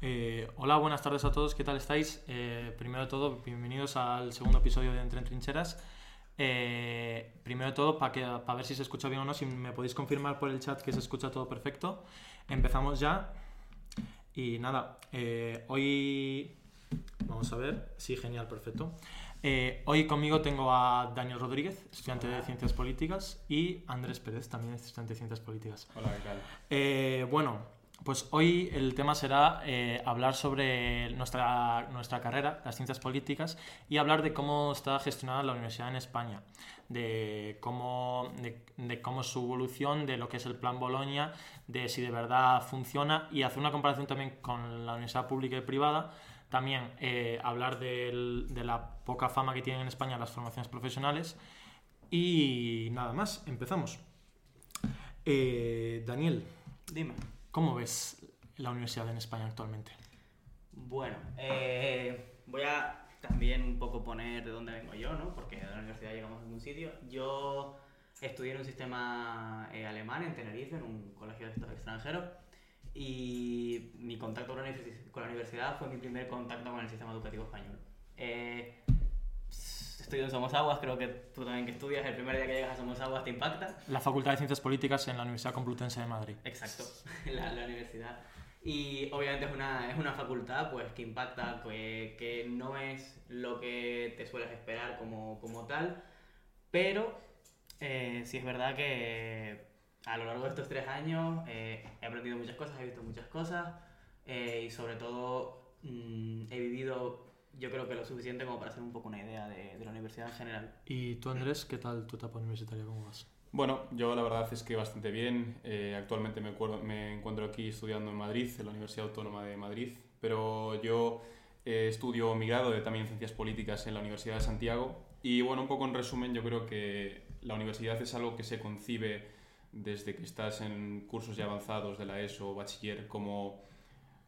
Eh, hola, buenas tardes a todos, ¿qué tal estáis? Eh, primero de todo, bienvenidos al segundo episodio de Entre Trincheras. Eh, primero de todo, para ver si se escucha bien o no, si me podéis confirmar por el chat que se escucha todo perfecto. Empezamos ya. Y nada, hoy... Vamos a ver. Sí, genial, perfecto. hoy conmigo tengo a Daniel Rodríguez, estudiante de Ciencias Políticas, y Andrés Pérez, también estudiante de Ciencias Políticas. Hola, ¿qué tal? bueno, pues hoy el tema será eh, hablar sobre nuestra, nuestra carrera, las ciencias políticas, y hablar de cómo está gestionada la universidad en España, de cómo, de, cómo su evolución, de lo que es el plan Bolonia, de si de verdad funciona, y hacer una comparación también con la universidad pública y privada. También eh, hablar de la poca fama que tienen en España las formaciones profesionales. Y nada más, empezamos. Eh, Daniel. Dime. ¿Cómo ves la universidad en España actualmente? Bueno, eh, voy a también un poco poner de dónde vengo yo, ¿no? Porque de la universidad llegamos a un sitio. Yo estudié en un sistema eh, alemán en Tenerife, en un colegio de estos extranjeros, y mi contacto con la, universidad fue mi primer contacto con el sistema educativo español. Eh, estudio en Somos Aguas, creo que tú también que estudias, el primer día que llegas a Somos Aguas te impacta. La Facultad de Ciencias Políticas en la Universidad Complutense de Madrid. Exacto, la, la universidad. Y obviamente es una, es una facultad pues, que impacta, que, que no es lo que te sueles esperar como, como tal, pero eh, sí es verdad que a lo largo de estos tres años eh, he aprendido muchas cosas, he visto muchas cosas eh, y sobre todo mm, he vivido yo creo que lo suficiente como para hacer un poco una idea de, de la universidad en general. ¿Y tú, Andrés, qué tal tu etapa universitaria? ¿Cómo vas? Bueno, yo la verdad es que bastante bien. Eh, actualmente me, me, encuentro aquí estudiando en Madrid, en la Universidad Autónoma de Madrid, pero yo eh, estudio mi grado de también Ciencias Políticas en la Universidad de Santiago. Y bueno, un poco en resumen, yo creo que la universidad es algo que se concibe desde que estás en cursos ya avanzados de la ESO o bachiller como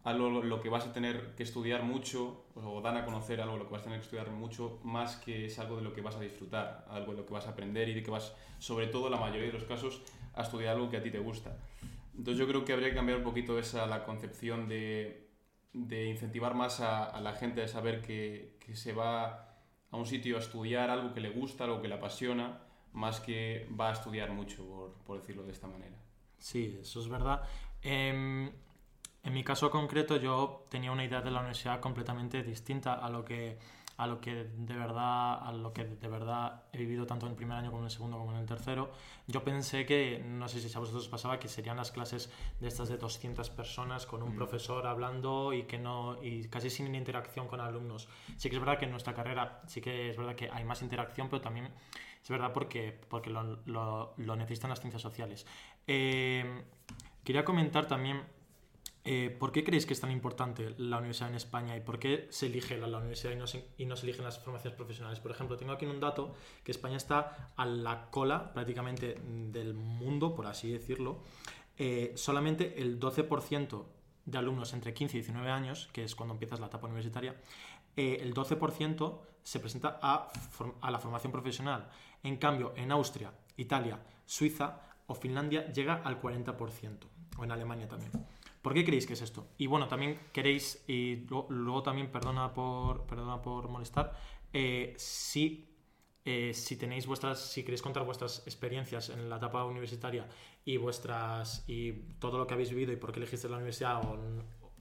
algo lo que vas a tener que estudiar mucho, o dan a conocer algo lo que vas a tener que estudiar mucho, más que es algo de lo que vas a disfrutar, algo de lo que vas a aprender y de que vas, sobre todo la mayoría de los casos, a estudiar algo que a ti te gusta. Entonces yo creo que habría que cambiar un poquito esa la concepción de, de incentivar más a, la gente a saber que, que, se va a un sitio a estudiar algo que le gusta, algo que le apasiona, más que va a estudiar mucho, por, por decirlo de esta manera. Sí, eso es verdad. Eh en mi caso concreto yo tenía una idea de la universidad completamente distinta a lo que a lo que de verdad a lo que de verdad he vivido tanto en el primer año como en el segundo como en el tercero. Yo pensé que no sé si a vosotros pasaba que serían las clases de estas de 200 personas con un mm. profesor hablando y que no y casi sin interacción con alumnos. Sí que es verdad que en nuestra carrera sí que es verdad que hay más interacción pero también es verdad porque porque lo, lo, lo necesitan las ciencias sociales. Eh, quería comentar también eh, ¿Por qué creéis que es tan importante la universidad en España y por qué se elige la, universidad y no, se, y no, se, eligen las formaciones profesionales? Por ejemplo, tengo aquí un dato que España está a la cola prácticamente del mundo, por así decirlo. Eh, solamente el 12% de alumnos entre 15 y 19 años, que es cuando empiezas la etapa universitaria, eh, el 12% se presenta a, a la formación profesional. En cambio, en Austria, Italia, Suiza o Finlandia llega al 40%, o en Alemania también. ¿Por qué creéis que es esto? Y bueno, también queréis, y luego, también, perdona por, perdona por molestar, eh, si, eh, si tenéis vuestras, si queréis contar vuestras experiencias en la etapa universitaria y vuestras y todo lo que habéis vivido y por qué elegiste la universidad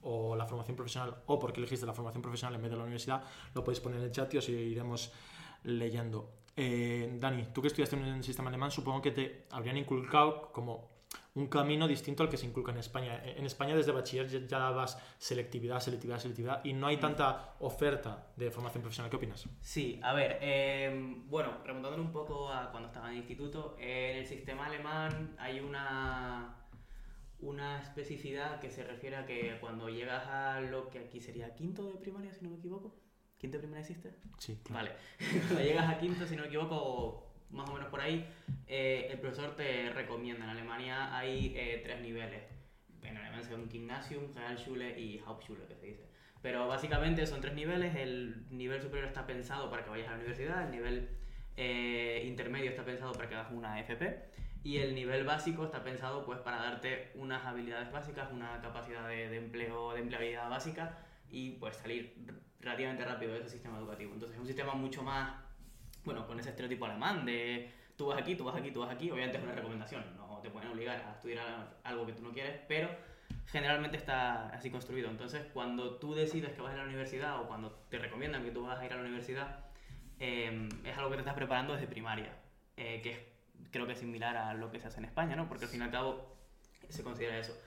o, la formación profesional o por qué elegiste la formación profesional en vez de la universidad, lo podéis poner en el chat y os iremos leyendo. Eh, Dani, tú que estudiaste en el sistema alemán, supongo que te habrían inculcado como un camino distinto al que se inculca en España. En España desde bachiller ya vas selectividad, selectividad, selectividad y no hay tanta oferta de formación profesional. ¿Qué opinas? Sí, a ver, em, bueno, remontándolo un poco a cuando estaba en el instituto, en el sistema alemán hay una, una especificidad que se refiere a que cuando llegas a lo que aquí sería quinto de primaria, si no me equivoco, ¿quinto de primaria existe? Sí, claro. Vale, cuando llegas a quinto, si no me equivoco, más o menos por ahí, eh, el profesor te recomienda. En Alemania hay eh, tres niveles. En alemán son Gymnasium, Realschule y Hauptschule, que se dice. Pero básicamente son tres niveles. El nivel superior está pensado para que vayas a la universidad, el nivel eh, intermedio está pensado para que hagas una FP y el nivel básico está pensado pues para darte unas habilidades básicas, una capacidad de, de empleo, de empleabilidad básica y pues salir relativamente rápido de ese sistema educativo. Entonces es un sistema mucho más, bueno, con ese estereotipo alemán de tú vas aquí, tú vas aquí, tú vas aquí, obviamente es una recomendación, no te pueden obligar a estudiar algo que tú no quieres, pero generalmente está así construido. Entonces cuando tú decides que vas a ir a la universidad o cuando te recomiendan que tú vas a ir a la universidad, eh, es algo que te estás preparando desde primaria, eh, que es, creo que es similar a lo que se hace en España, ¿no? Porque al fin y al cabo se considera eso.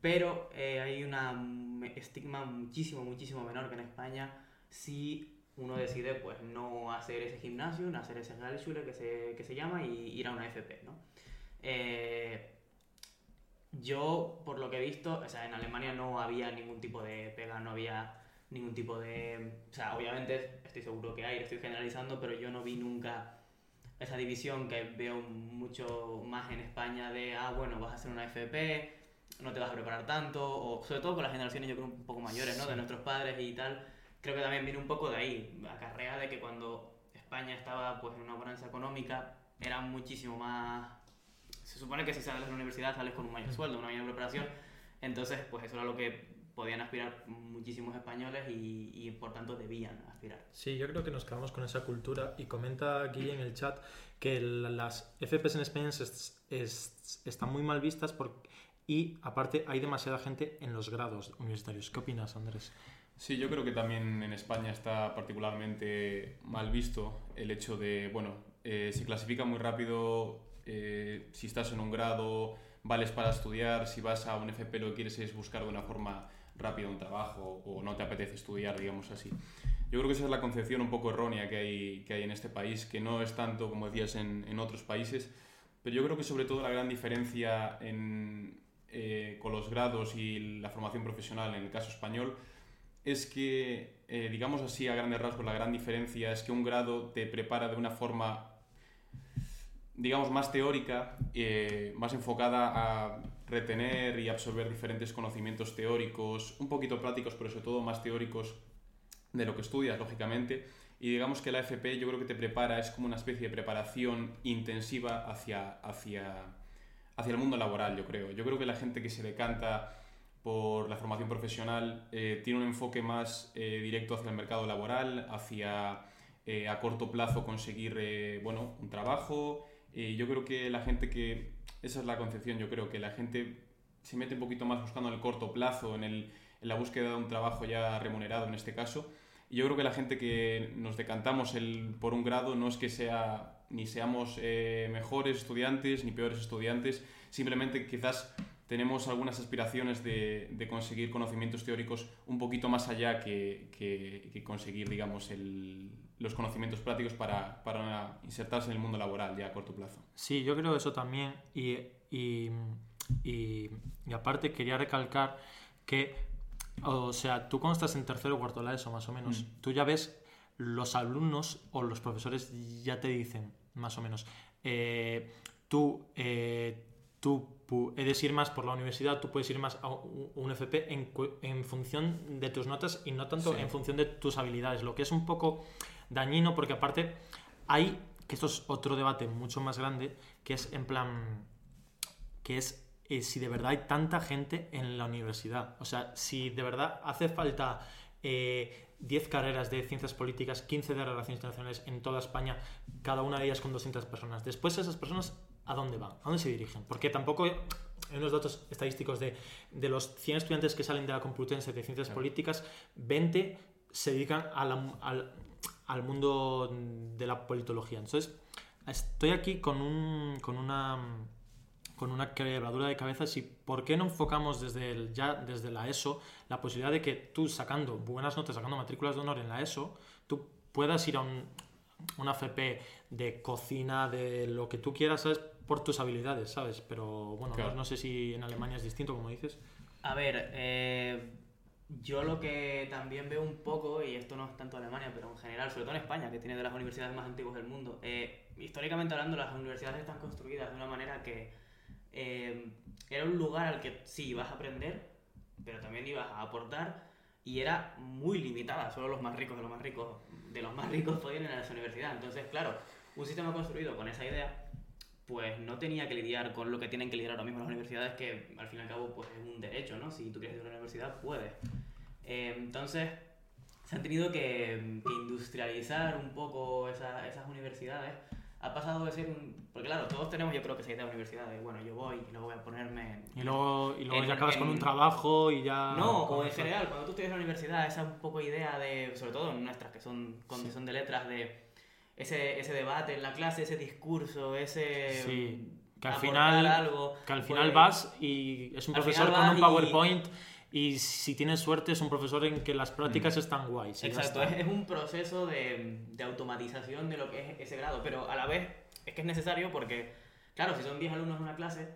Pero eh, hay un estigma muchísimo, muchísimo menor que en España si uno decide pues no hacer ese gimnasio, no hacer ese Realschule que se, que se llama y ir a una FP, ¿no? Eh, yo, por lo que he visto, o sea, en Alemania no había ningún tipo de pega, no había ningún tipo de... O sea, obviamente estoy seguro que hay, estoy generalizando, pero yo no vi nunca esa división que veo mucho más en España de, ah, bueno, vas a hacer una FP, no te vas a preparar tanto, o sobre todo con las generaciones yo creo un poco mayores, ¿no? De nuestros padres y tal, creo que también viene un poco de ahí, acarrea de que cuando España estaba pues en una bonanza económica era muchísimo más... Se supone que si sales de la universidad sales con un mayor sueldo, una mayor preparación, entonces pues eso era lo que podían aspirar muchísimos españoles y, y, por tanto debían aspirar. Sí, yo creo que nos quedamos con esa cultura y comenta aquí en el chat que las FPs en España es, es, están muy mal vistas porque y aparte hay demasiada gente en los grados universitarios. ¿Qué opinas, Andrés? Sí, yo creo que también en España está particularmente mal visto el hecho de, bueno, eh, se clasifica muy rápido eh, si estás en un grado, vales para estudiar, si vas a un FP lo que quieres es buscar de una forma rápida un trabajo o no te apetece estudiar, digamos así. Yo creo que esa es la concepción un poco errónea que hay, que hay en este país, que no es tanto como decías en, en otros países, pero yo creo que sobre todo la gran diferencia en, eh, con los grados y la formación profesional en el caso español es que, eh, digamos así, a grandes rasgos, la gran diferencia es que un grado te prepara de una forma, digamos, más teórica, eh, más enfocada a retener y absorber diferentes conocimientos teóricos, un poquito prácticos, pero sobre todo más teóricos de lo que estudias, lógicamente. Y digamos que la FP yo creo que te prepara, es como una especie de preparación intensiva hacia, hacia hacia el mundo laboral, yo creo. Yo creo que la gente que se decanta por la formación profesional eh, tiene un enfoque más eh, directo hacia el mercado laboral, hacia eh, a corto plazo conseguir bueno, un trabajo. yo creo que la gente que, esa es la concepción, yo creo que la gente se mete un poquito más buscando el corto plazo, en, el, en la búsqueda de un trabajo ya remunerado en este caso. Y yo creo que la gente que nos decantamos el, por un grado no es que sea ni seamos eh, mejores estudiantes ni peores estudiantes, simplemente quizás tenemos algunas aspiraciones de, de conseguir conocimientos teóricos un poquito más allá que, que, conseguir, digamos, el, los conocimientos prácticos para, para, insertarse en el mundo laboral ya a corto plazo. Sí, yo creo eso también. Y, y, y, y aparte quería recalcar que, o sea, tú cuando estás en tercero o cuarto de la ESO, más o menos, mm. tú ya ves los alumnos o los profesores ya te dicen, más o menos, eh, tú, eh, tú puedes ir más por la universidad, tú puedes ir más a un FP en, en función de tus notas y no tanto en función de tus habilidades, lo que es un poco dañino porque aparte hay, que esto es otro debate mucho más grande, que es en plan, que es eh, si de verdad hay tanta gente en la universidad. O sea, si de verdad hace falta 10 carreras de ciencias políticas, 15 de relaciones internacionales en toda España, cada una de ellas con 200 personas. Después esas personas, ¿a dónde van? ¿A dónde se dirigen? Porque tampoco hay unos datos estadísticos de, de los 100 estudiantes que salen de la Complutense de ciencias políticas, 20 se dedican al, al mundo de la politología. Entonces, estoy aquí con, un, con una con una quebradura de cabeza y por qué no enfocamos desde el, ya desde la ESO la posibilidad de que tú sacando buenas notas, sacando matrículas de honor en la ESO, tú puedas ir a un, una FP de cocina, de lo que tú quieras, ¿sabes? Por tus habilidades, ¿sabes? Pero bueno, no, sé si en Alemania es distinto, como dices. A ver, eh, yo lo que también veo un poco, y esto no es tanto Alemania, pero en general, sobre todo en España, que tiene de las universidades más antiguas del mundo, eh, históricamente hablando, las universidades están construidas de una manera que eh, era un lugar al que sí ibas a aprender, pero también ibas a aportar y era muy limitada, solo los más ricos de los más ricos de los más ricos podían ir a esa universidad. Entonces, claro, un sistema construido con esa idea, pues no tenía que lidiar con lo que tienen que lidiar ahora mismo las universidades, que al fin y al cabo pues es un derecho, ¿no? Si tú quieres ir a una universidad, puedes. Eh, entonces, se han tenido que, que industrializar un poco esa- esas universidades. Ha pasado de ser un... Porque claro, todos tenemos yo creo que idea de universidad de, bueno, yo voy y luego voy a ponerme... Y luego, y luego En- ya acabas con en- un trabajo y ya... No, o en general, cuando tú estudias en la universidad, esa un poco idea de, sobre todo en nuestras que son, con, Sí. son de letras, de ese, ese debate en la clase, ese discurso, ese... Sí, que al final, algo, que al pues, final vas y es un profesor con un y- PowerPoint y si tienes suerte es un profesor en que las prácticas están guays. y Exacto, está. es, es un proceso de, de automatización de lo que es ese grado, pero a la vez es que es necesario porque, claro, si son 10 alumnos en una clase,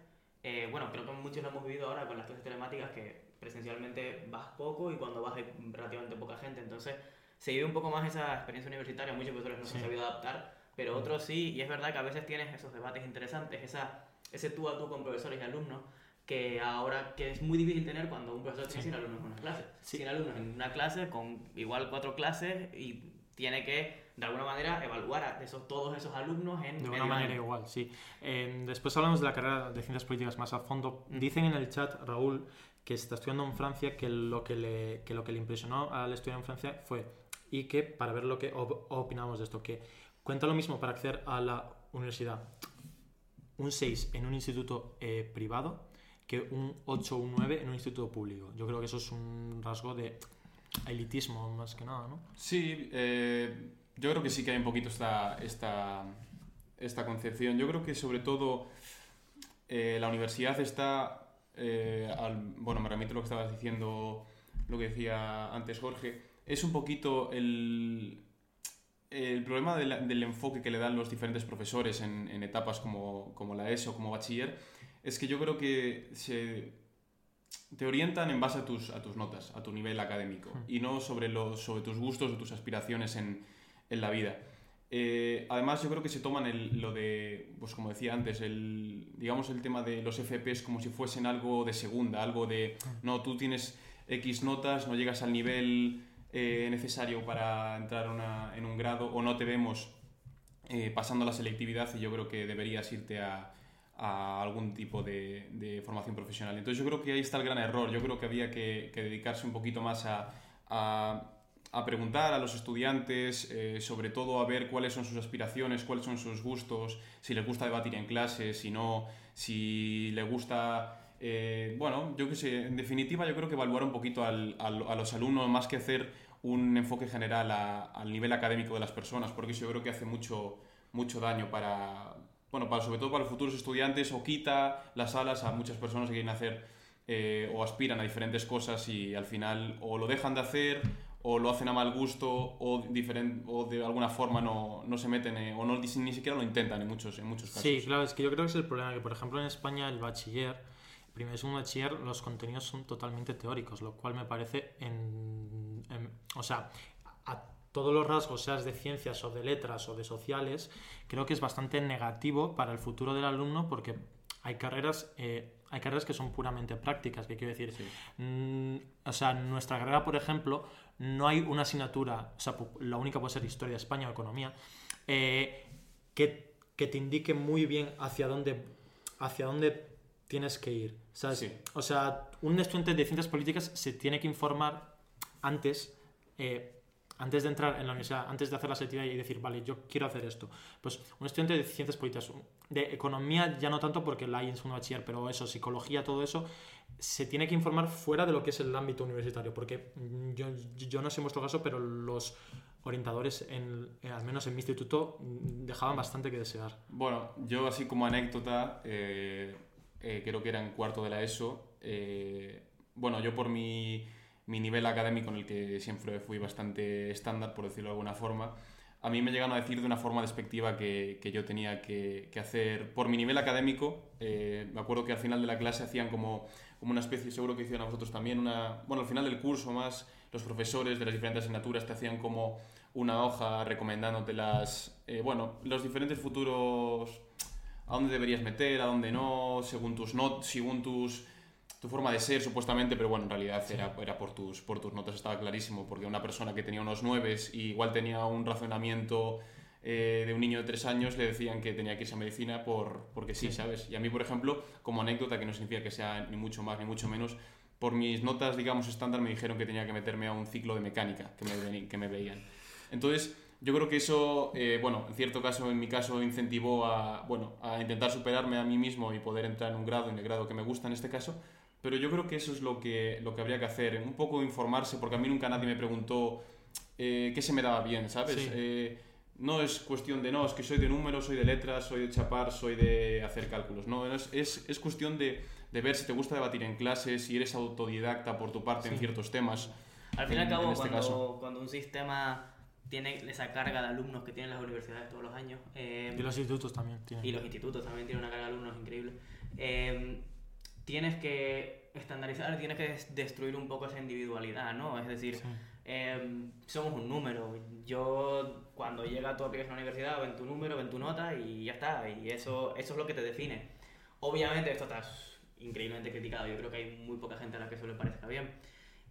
eh, bueno, creo que muchos lo hemos vivido ahora con las clases telemáticas que presencialmente vas poco y cuando vas hay relativamente poca gente, entonces se vive un poco más esa experiencia universitaria, muchos profesores no se han sabido adaptar, pero otros sí, y es verdad que a veces tienes esos debates interesantes, esa, ese tú a tú con profesores y alumnos, que ahora que es muy difícil tener cuando un profesor tiene Sí. 100 alumnos en una clase. Sí. 100 alumnos en una clase con igual cuatro clases y tiene que, de alguna manera, evaluar a esos, todos esos alumnos en De una manera año. igual, sí. Eh, después hablamos de la carrera de ciencias políticas más a fondo. Dicen en el chat, Raúl, que está estudiando en Francia, que lo que le, que lo que le impresionó al estudiar en Francia fue, y que para ver lo que op- opinamos de esto, que cuenta lo mismo para acceder a la universidad, un 6 en un instituto eh, privado que un 8 o un 9 en un instituto público. Yo creo que eso es un rasgo de elitismo más que nada, ¿no? Sí, eh, yo creo que sí que hay un poquito esta, esta, esta concepción. Yo creo que sobre todo eh, la universidad está, bueno, me remito a lo que estabas diciendo, lo que decía antes Jorge, es un poquito el, el problema de la- del enfoque que le dan los diferentes profesores en, en etapas como, como la ESO, como bachiller, es que yo creo que se, te orientan en base a tus, a tus notas, a tu nivel académico, Hmm. y no sobre, los, sobre tus gustos o tus aspiraciones en, en la vida. Eh, además, yo creo que se toman el- lo de, pues como decía antes, el, digamos el tema de los FPs como si fuesen algo de segunda, algo de, no, tú tienes X notas, no llegas al nivel eh, necesario para entrar en un grado o no te vemos eh, pasando la selectividad y yo creo que deberías irte a, algún tipo de, formación profesional. Entonces yo creo que ahí está el gran error. Yo creo que había que, dedicarse un poquito más a, preguntar a los estudiantes, eh, sobre todo a ver cuáles son sus aspiraciones, cuáles son sus gustos, si les gusta debatir en clase, si no, si le gusta... eh, bueno, yo qué sé, en definitiva yo creo que evaluar un poquito al- al- a los alumnos más que hacer un enfoque general a- al nivel académico de las personas, porque eso yo creo que hace mucho, mucho daño para, bueno, para, sobre todo para los futuros estudiantes o quita las alas a muchas personas que quieren hacer eh, o aspiran a diferentes cosas y al final o lo dejan de hacer o lo hacen a mal gusto o, o de alguna forma no, no se meten eh, o no, ni siquiera lo intentan en muchos, en muchos casos. Sí, claro, es que yo creo que es el problema, que por ejemplo en España el bachiller, primero y segundo bachiller, los contenidos son totalmente teóricos, lo cual me parece, en, en- o sea, a todos los rasgos, seas de ciencias o de letras o de sociales, creo que es bastante negativo para el futuro del alumno porque hay carreras, eh, hay carreras que son puramente prácticas, que quiero decir, Sí. Mm, o sea, en nuestra carrera, por ejemplo, no hay una asignatura, o sea, la única puede ser historia de España o economía, eh, que, que te indique muy bien hacia dónde, hacia dónde tienes que ir. ¿sabes? Sí. O sea, un estudiante de ciencias políticas se tiene que informar antes. eh, antes de entrar en la universidad, antes de hacer la selectividad y decir, vale, yo quiero hacer esto. Pues un estudiante de ciencias políticas, de economía ya no tanto porque la hay en segundo bachiller, pero eso, psicología, todo eso, se tiene que informar fuera de lo que es el ámbito universitario, porque yo, yo no sé en vuestro caso, pero los orientadores, en, eh, al menos en mi instituto, mm, dejaban bastante que desear. Bueno, yo así como anécdota, eh, eh, creo que era en cuarto de la ESO. eh, bueno, yo por mi, mi nivel académico en el que siempre fui bastante estándar, por decirlo de alguna forma, a mí me llegaron a decir de una forma despectiva que, que yo tenía que, que hacer, por mi nivel académico, eh, me acuerdo que al final de la clase hacían como, como una especie, seguro que hicieron a vosotros también, una, bueno, al final del curso más, los profesores de las diferentes asignaturas te hacían como una hoja recomendándote las, eh, bueno, los diferentes futuros, a dónde deberías meter, a dónde no, según tus notas, según tus tu forma de ser supuestamente, pero bueno, en realidad era, era por, tus, por tus notas, estaba clarísimo, porque una persona que tenía unos nueves y igual tenía un razonamiento eh, de un niño de tres años le decían que tenía que irse a medicina por, porque sí, ¿sabes? Y a mí, por ejemplo, como anécdota, que no significa que sea ni mucho más ni mucho menos, por mis notas, digamos, estándar me dijeron que tenía que meterme a un ciclo de mecánica que me, que me veían. Entonces, yo creo que eso, eh, bueno, en cierto caso, en mi caso, incentivó a, bueno, a intentar superarme a mí mismo y poder entrar en un grado, en el grado que me gusta en este caso. Pero yo creo que eso es lo que, lo que habría que hacer, un poco informarse, porque a mí nunca nadie me preguntó eh, qué se me daba bien, ¿sabes? Eh, no es cuestión de, no, es que soy de números, soy de letras, soy de chapar, soy de hacer cálculos, no, es, es, es cuestión de, de, ver si te gusta debatir en clases, si eres autodidacta por tu parte en ciertos temas. Al fin y al cabo, este cuando, cuando un sistema tiene esa carga de alumnos que tienen las universidades todos los años. Eh, y los institutos también tienen. Y los institutos también tienen una carga de alumnos increíble. Eh, tienes que estandarizar, tienes que destruir un poco esa individualidad, ¿no? Es decir, em, somos un número. Yo, cuando llega tu aplicación a la universidad, ven tu número, ven tu nota y ya está. Y eso, eso es lo que te define. Obviamente, esto está increíblemente criticado. Yo creo que hay muy poca gente a la que eso le parezca bien.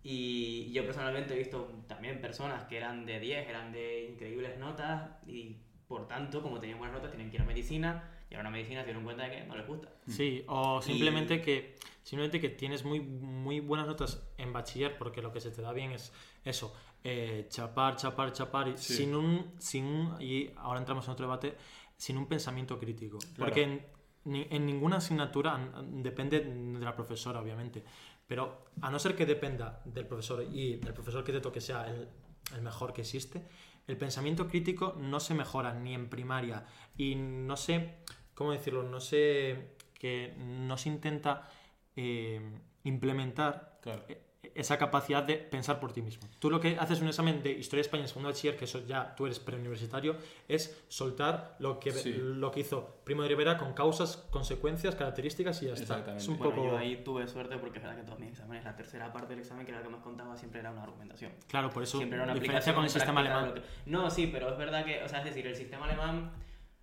Y yo personalmente he visto también personas que eran de 10, eran de increíbles notas y por tanto, como tenían buenas notas, tienen que ir a medicina y ahora medicina se dieron cuenta de que no les gusta. Sí, o simplemente que simplemente que tienes muy, muy buenas notas en bachiller porque lo que se te da bien es eso, eh, chapar, chapar, chapar, y sin, un, sin y ahora entramos en otro debate, sin un pensamiento crítico. Porque en, en, ninguna asignatura depende de la profesora, obviamente, pero a no ser que dependa del profesor y el profesor que te toque sea el, el mejor que existe, el pensamiento crítico no se mejora ni en primaria y no sé ¿cómo decirlo? No sé, que no se intenta eh, implementar e, esa capacidad de pensar por ti mismo. Tú lo que haces un examen de Historia de España en segundo bachiller, que eso ya tú eres preuniversitario, es soltar lo que, lo que hizo Primo de Rivera con causas, consecuencias, características y ya está. Es un poco... Yo ahí tuve suerte porque es verdad que todos mis exámenes, la tercera parte del examen, que era la que más contaba, siempre era una argumentación. Claro, por eso siempre era una diferencia con el sistema alemán. No, sí, pero es verdad que, o sea, es decir, el sistema alemán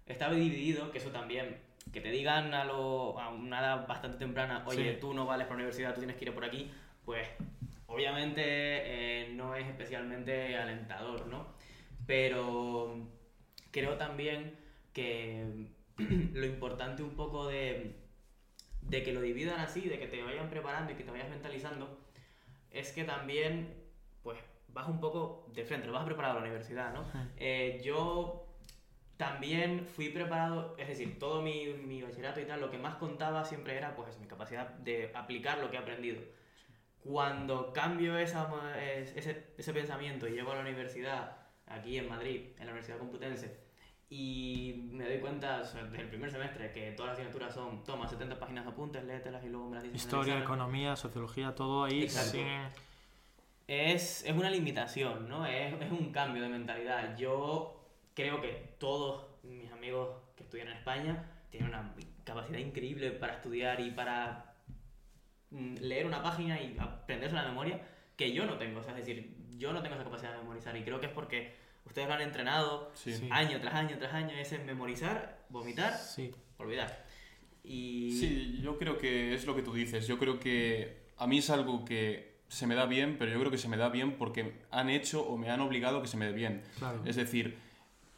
estaba dividido, que eso también, que te digan a, lo, a una edad bastante temprana, oye, tú no vales para la universidad, tú tienes que ir por aquí, pues obviamente eh, no es especialmente alentador, ¿no? Pero creo también que lo importante un poco de, de que lo dividan así, de que te vayan preparando y que te vayas mentalizando, es que también, pues, vas un poco de frente, lo vas a preparar a la universidad, ¿no? Eh, yo también fui preparado, es decir, todo mi, mi, bachillerato y tal, lo que más contaba siempre era pues mi capacidad de aplicar lo que he aprendido. Cuando cambio esa, ese, ese pensamiento y llego a la universidad, aquí en Madrid, en la Universidad Complutense, y me doy cuenta desde el primer semestre que todas las asignaturas son, toma 70 páginas de apuntes, léetelas y luego me las dices. Historia, economía, sociología, todo ahí. Es, es una limitación, ¿no? Es, es un cambio de mentalidad. Yo creo que todos mis amigos que estudian en España tienen una capacidad increíble para estudiar y para leer una página y aprenderse la memoria que yo no tengo. O sea, es decir, yo no tengo esa capacidad de memorizar y creo que es porque ustedes lo han entrenado año tras año tras año. Es memorizar, vomitar, olvidar. Y... Sí, yo creo que es lo que tú dices. Yo creo que a mí es algo que se me da bien, pero yo creo que se me da bien porque han hecho o me han obligado que se me dé bien. Es decir,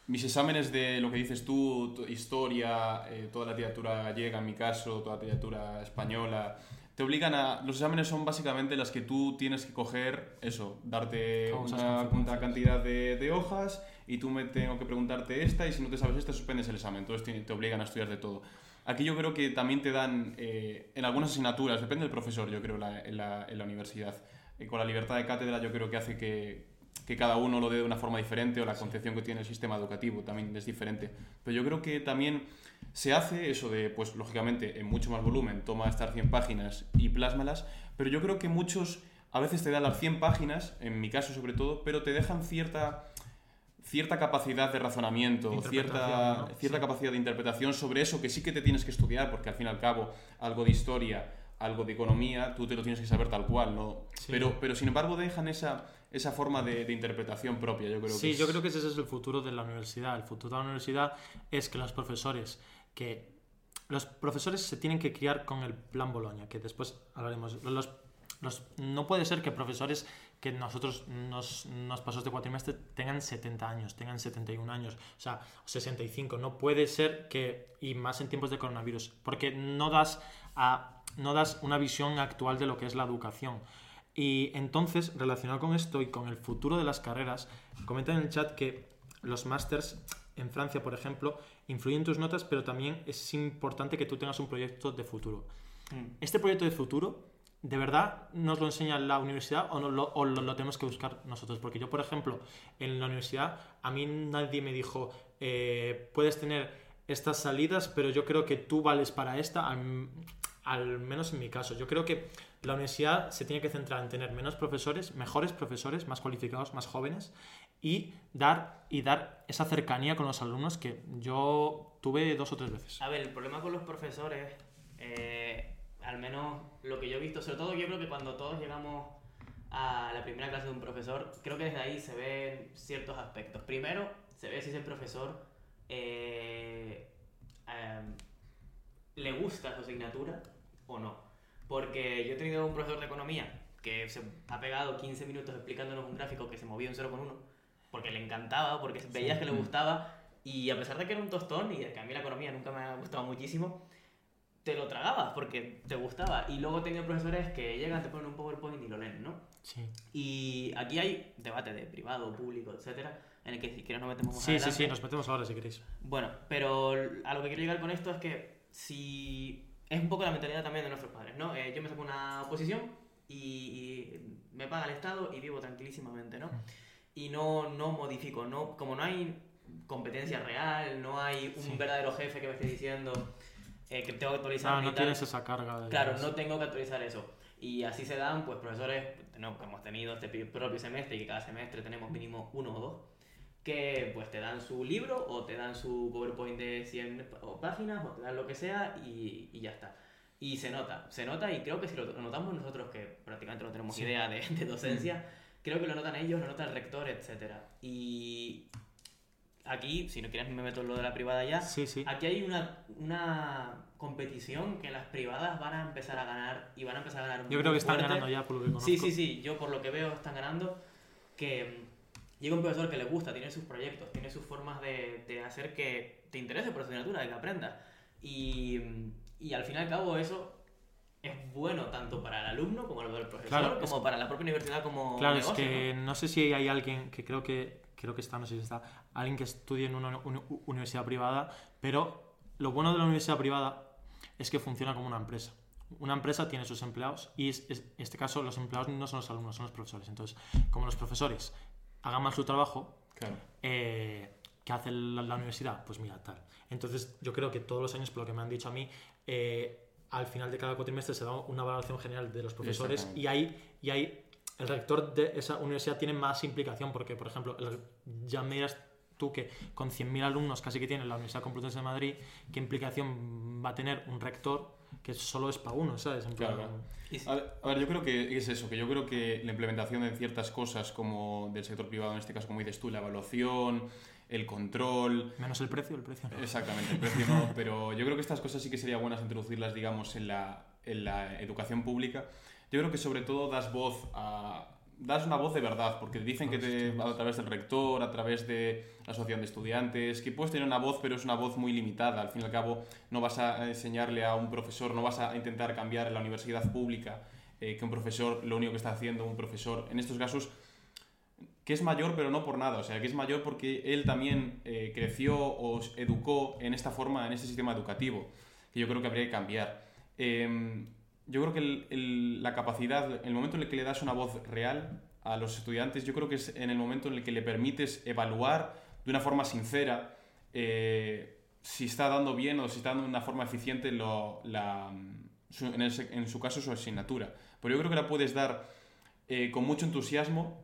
mis exámenes de lo que dices tú, historia, eh, toda la literatura gallega en mi caso, toda la literatura española, te obligan a... Los exámenes son básicamente las que tú tienes que coger, eso, darte una, cantidad de, de, hojas y tú me tengo que preguntarte esta y si no te sabes esta suspendes el examen, entonces te, obligan a estudiar de todo. Aquí yo creo que también te dan, eh, en algunas asignaturas, depende del profesor, yo creo, en, la, en la universidad, y con la libertad de cátedra yo creo que hace que, que cada uno lo dé de una forma diferente o la concepción que tiene el sistema educativo también es diferente. Pero yo creo que también se hace eso de, pues lógicamente, en mucho más volumen, toma estas 100 páginas y plásmalas, pero yo creo que muchos a veces te dan las 100 páginas, en mi caso sobre todo, pero te dejan cierta cierta capacidad de razonamiento, cierta, cierta capacidad de interpretación sobre eso que sí que te tienes que estudiar, porque al fin y al cabo algo de historia, algo de economía, tú te lo tienes que saber tal cual, ¿no? Pero, pero sin embargo dejan esa, esa forma de, interpretación propia, yo creo sí, yo creo que ese es el futuro de la universidad. El futuro de la universidad es que los profesores, que los profesores se tienen que criar con el plan Bolonia, que después hablaremos. Los, los, no puede ser que profesores que nosotros nos, nos pasó este cuatrimestre tengan 70 años, tengan 71 años, o sea, 65. No puede ser que, y más en tiempos de coronavirus, porque no das, a, no das una visión actual de lo que es la educación. Y entonces, relacionado con esto y con el futuro de las carreras, comentan en el chat que los másters en Francia, por ejemplo, influyen tus notas, pero también es importante que tú tengas un proyecto de futuro. Mm. Este proyecto de futuro, ¿de verdad nos lo enseña la universidad o, no lo, o lo, lo tenemos que buscar nosotros? Porque yo, por ejemplo, en la universidad, a mí nadie me dijo, eh, puedes tener estas salidas, pero yo creo que tú vales para esta, al, al menos en mi caso. Yo creo que la universidad se tiene que centrar en tener menos profesores, mejores profesores, más cualificados, más jóvenes y dar, y dar esa cercanía con los alumnos que yo tuve dos o tres veces. A ver, el problema con los profesores, eh, al menos lo que yo he visto, sobre todo yo creo que cuando todos llegamos a la primera clase de un profesor, creo que desde ahí se ven ciertos aspectos. Primero, se ve si ese profesor eh, eh, le gusta su asignatura o no. Porque yo he tenido un profesor de economía que se ha pegado 15 minutos explicándonos un gráfico que se movía un 0 con 1, porque le encantaba, porque veías que le gustaba, y a pesar de que era un tostón y de que a mí la economía nunca me ha gustado muchísimo, te lo tragabas porque te gustaba. Y luego he tenido profesores que llegan, te ponen un PowerPoint y lo leen, ¿no? Sí, Y aquí hay debate de privado, público, etcétera, en el que si quieres nos metemos más sí, sí, adelante. sí, nos metemos ahora si queréis. Bueno, pero a lo que quiero llegar con esto es que si es un poco la mentalidad también de nuestros padres, ¿no? Eh, yo me saco una oposición y, y me paga el Estado y vivo tranquilísimamente, ¿no? Y no, no modifico, no, como no hay competencia real, no hay un Sí. verdadero jefe que me esté diciendo eh, que tengo que actualizar Ah, mi no tal. tienes esa carga. de- Claro, no tengo que actualizar eso. Y así se dan, pues, profesores no, que hemos tenido este pi- propio semestre y que cada semestre tenemos mínimo uno o dos, que pues te dan su libro o te dan su PowerPoint de 100 p- o páginas o te dan lo que sea y, y ya está. Y se nota, se nota y creo que si lo notamos nosotros que prácticamente no tenemos Sí. idea de, de docencia, creo que lo notan ellos, lo nota el rector, etc. Y aquí, si no quieres me meto en lo de la privada ya, Sí, sí. Aquí hay una, una competición que las privadas van a empezar a ganar y van a empezar a ganar Yo creo que están fuerte. ganando ya por lo que conozco. Sí, sí, sí, yo por lo que veo están ganando que mm, llega un profesor que le gusta, tiene sus proyectos, tiene sus formas de, de hacer que te interese por asignatura, de que aprendas. Y, y al fin y al cabo eso es bueno tanto para el alumno como para el profesor, Claro, es- como para la propia universidad como Claro, negocio, es que ¿no? ¿no? sé si hay alguien que creo que creo que está, no sé si está, alguien que estudie en una uni- universidad privada, pero lo bueno de la universidad privada es que funciona como una empresa. Una empresa tiene sus empleados y es- es- en este caso los empleados no son los alumnos, son los profesores. Entonces, como los profesores hagan mal su trabajo, Claro. eh, ¿qué hace la, la universidad? Pues mira, tal. Entonces, yo creo que todos los años, por lo que me han dicho a mí, eh, al final de cada cuatrimestre se da una evaluación general de los profesores y ahí, y ahí el rector de esa universidad tiene más implicación porque, por ejemplo, el- ya me dirás tú que con 100.000 alumnos casi que tiene la Universidad Complutense de Madrid, ¿qué implicación va a tener un rector que solo es para uno, ¿sabes? En plan, Claro. A ver, a ver, yo creo que es eso, que yo creo que la implementación de ciertas cosas como del sector privado, en este caso, como dices tú, la evaluación, el control, Menos el precio, el precio no. Exactamente, el precio no, pero yo creo que estas cosas sí que sería buenas introducirlas, digamos, en la, en la educación pública. Yo creo que sobre todo das voz a... Das una voz de verdad, porque dicen que te, a través del rector, a través de la asociación de estudiantes, que puedes tener una voz, pero es una voz muy limitada. Al fin y al cabo, no vas a enseñarle a un profesor, no vas a intentar cambiar en la universidad pública eh, que un profesor, lo único que está haciendo un profesor, en estos casos, que es mayor pero no por nada, o sea, que es mayor porque él también eh, creció o educó en esta forma, en este sistema educativo, que yo creo que habría que cambiar. Eh, yo creo que el- el- la capacidad, el momento en el que le das una voz real a los estudiantes, yo creo que es en el momento en el que le permites evaluar de una forma sincera eh, si está dando bien o si está dando de una forma eficiente lo- la, su- en, su caso su asignatura. Pero yo creo que la puedes dar eh, con mucho entusiasmo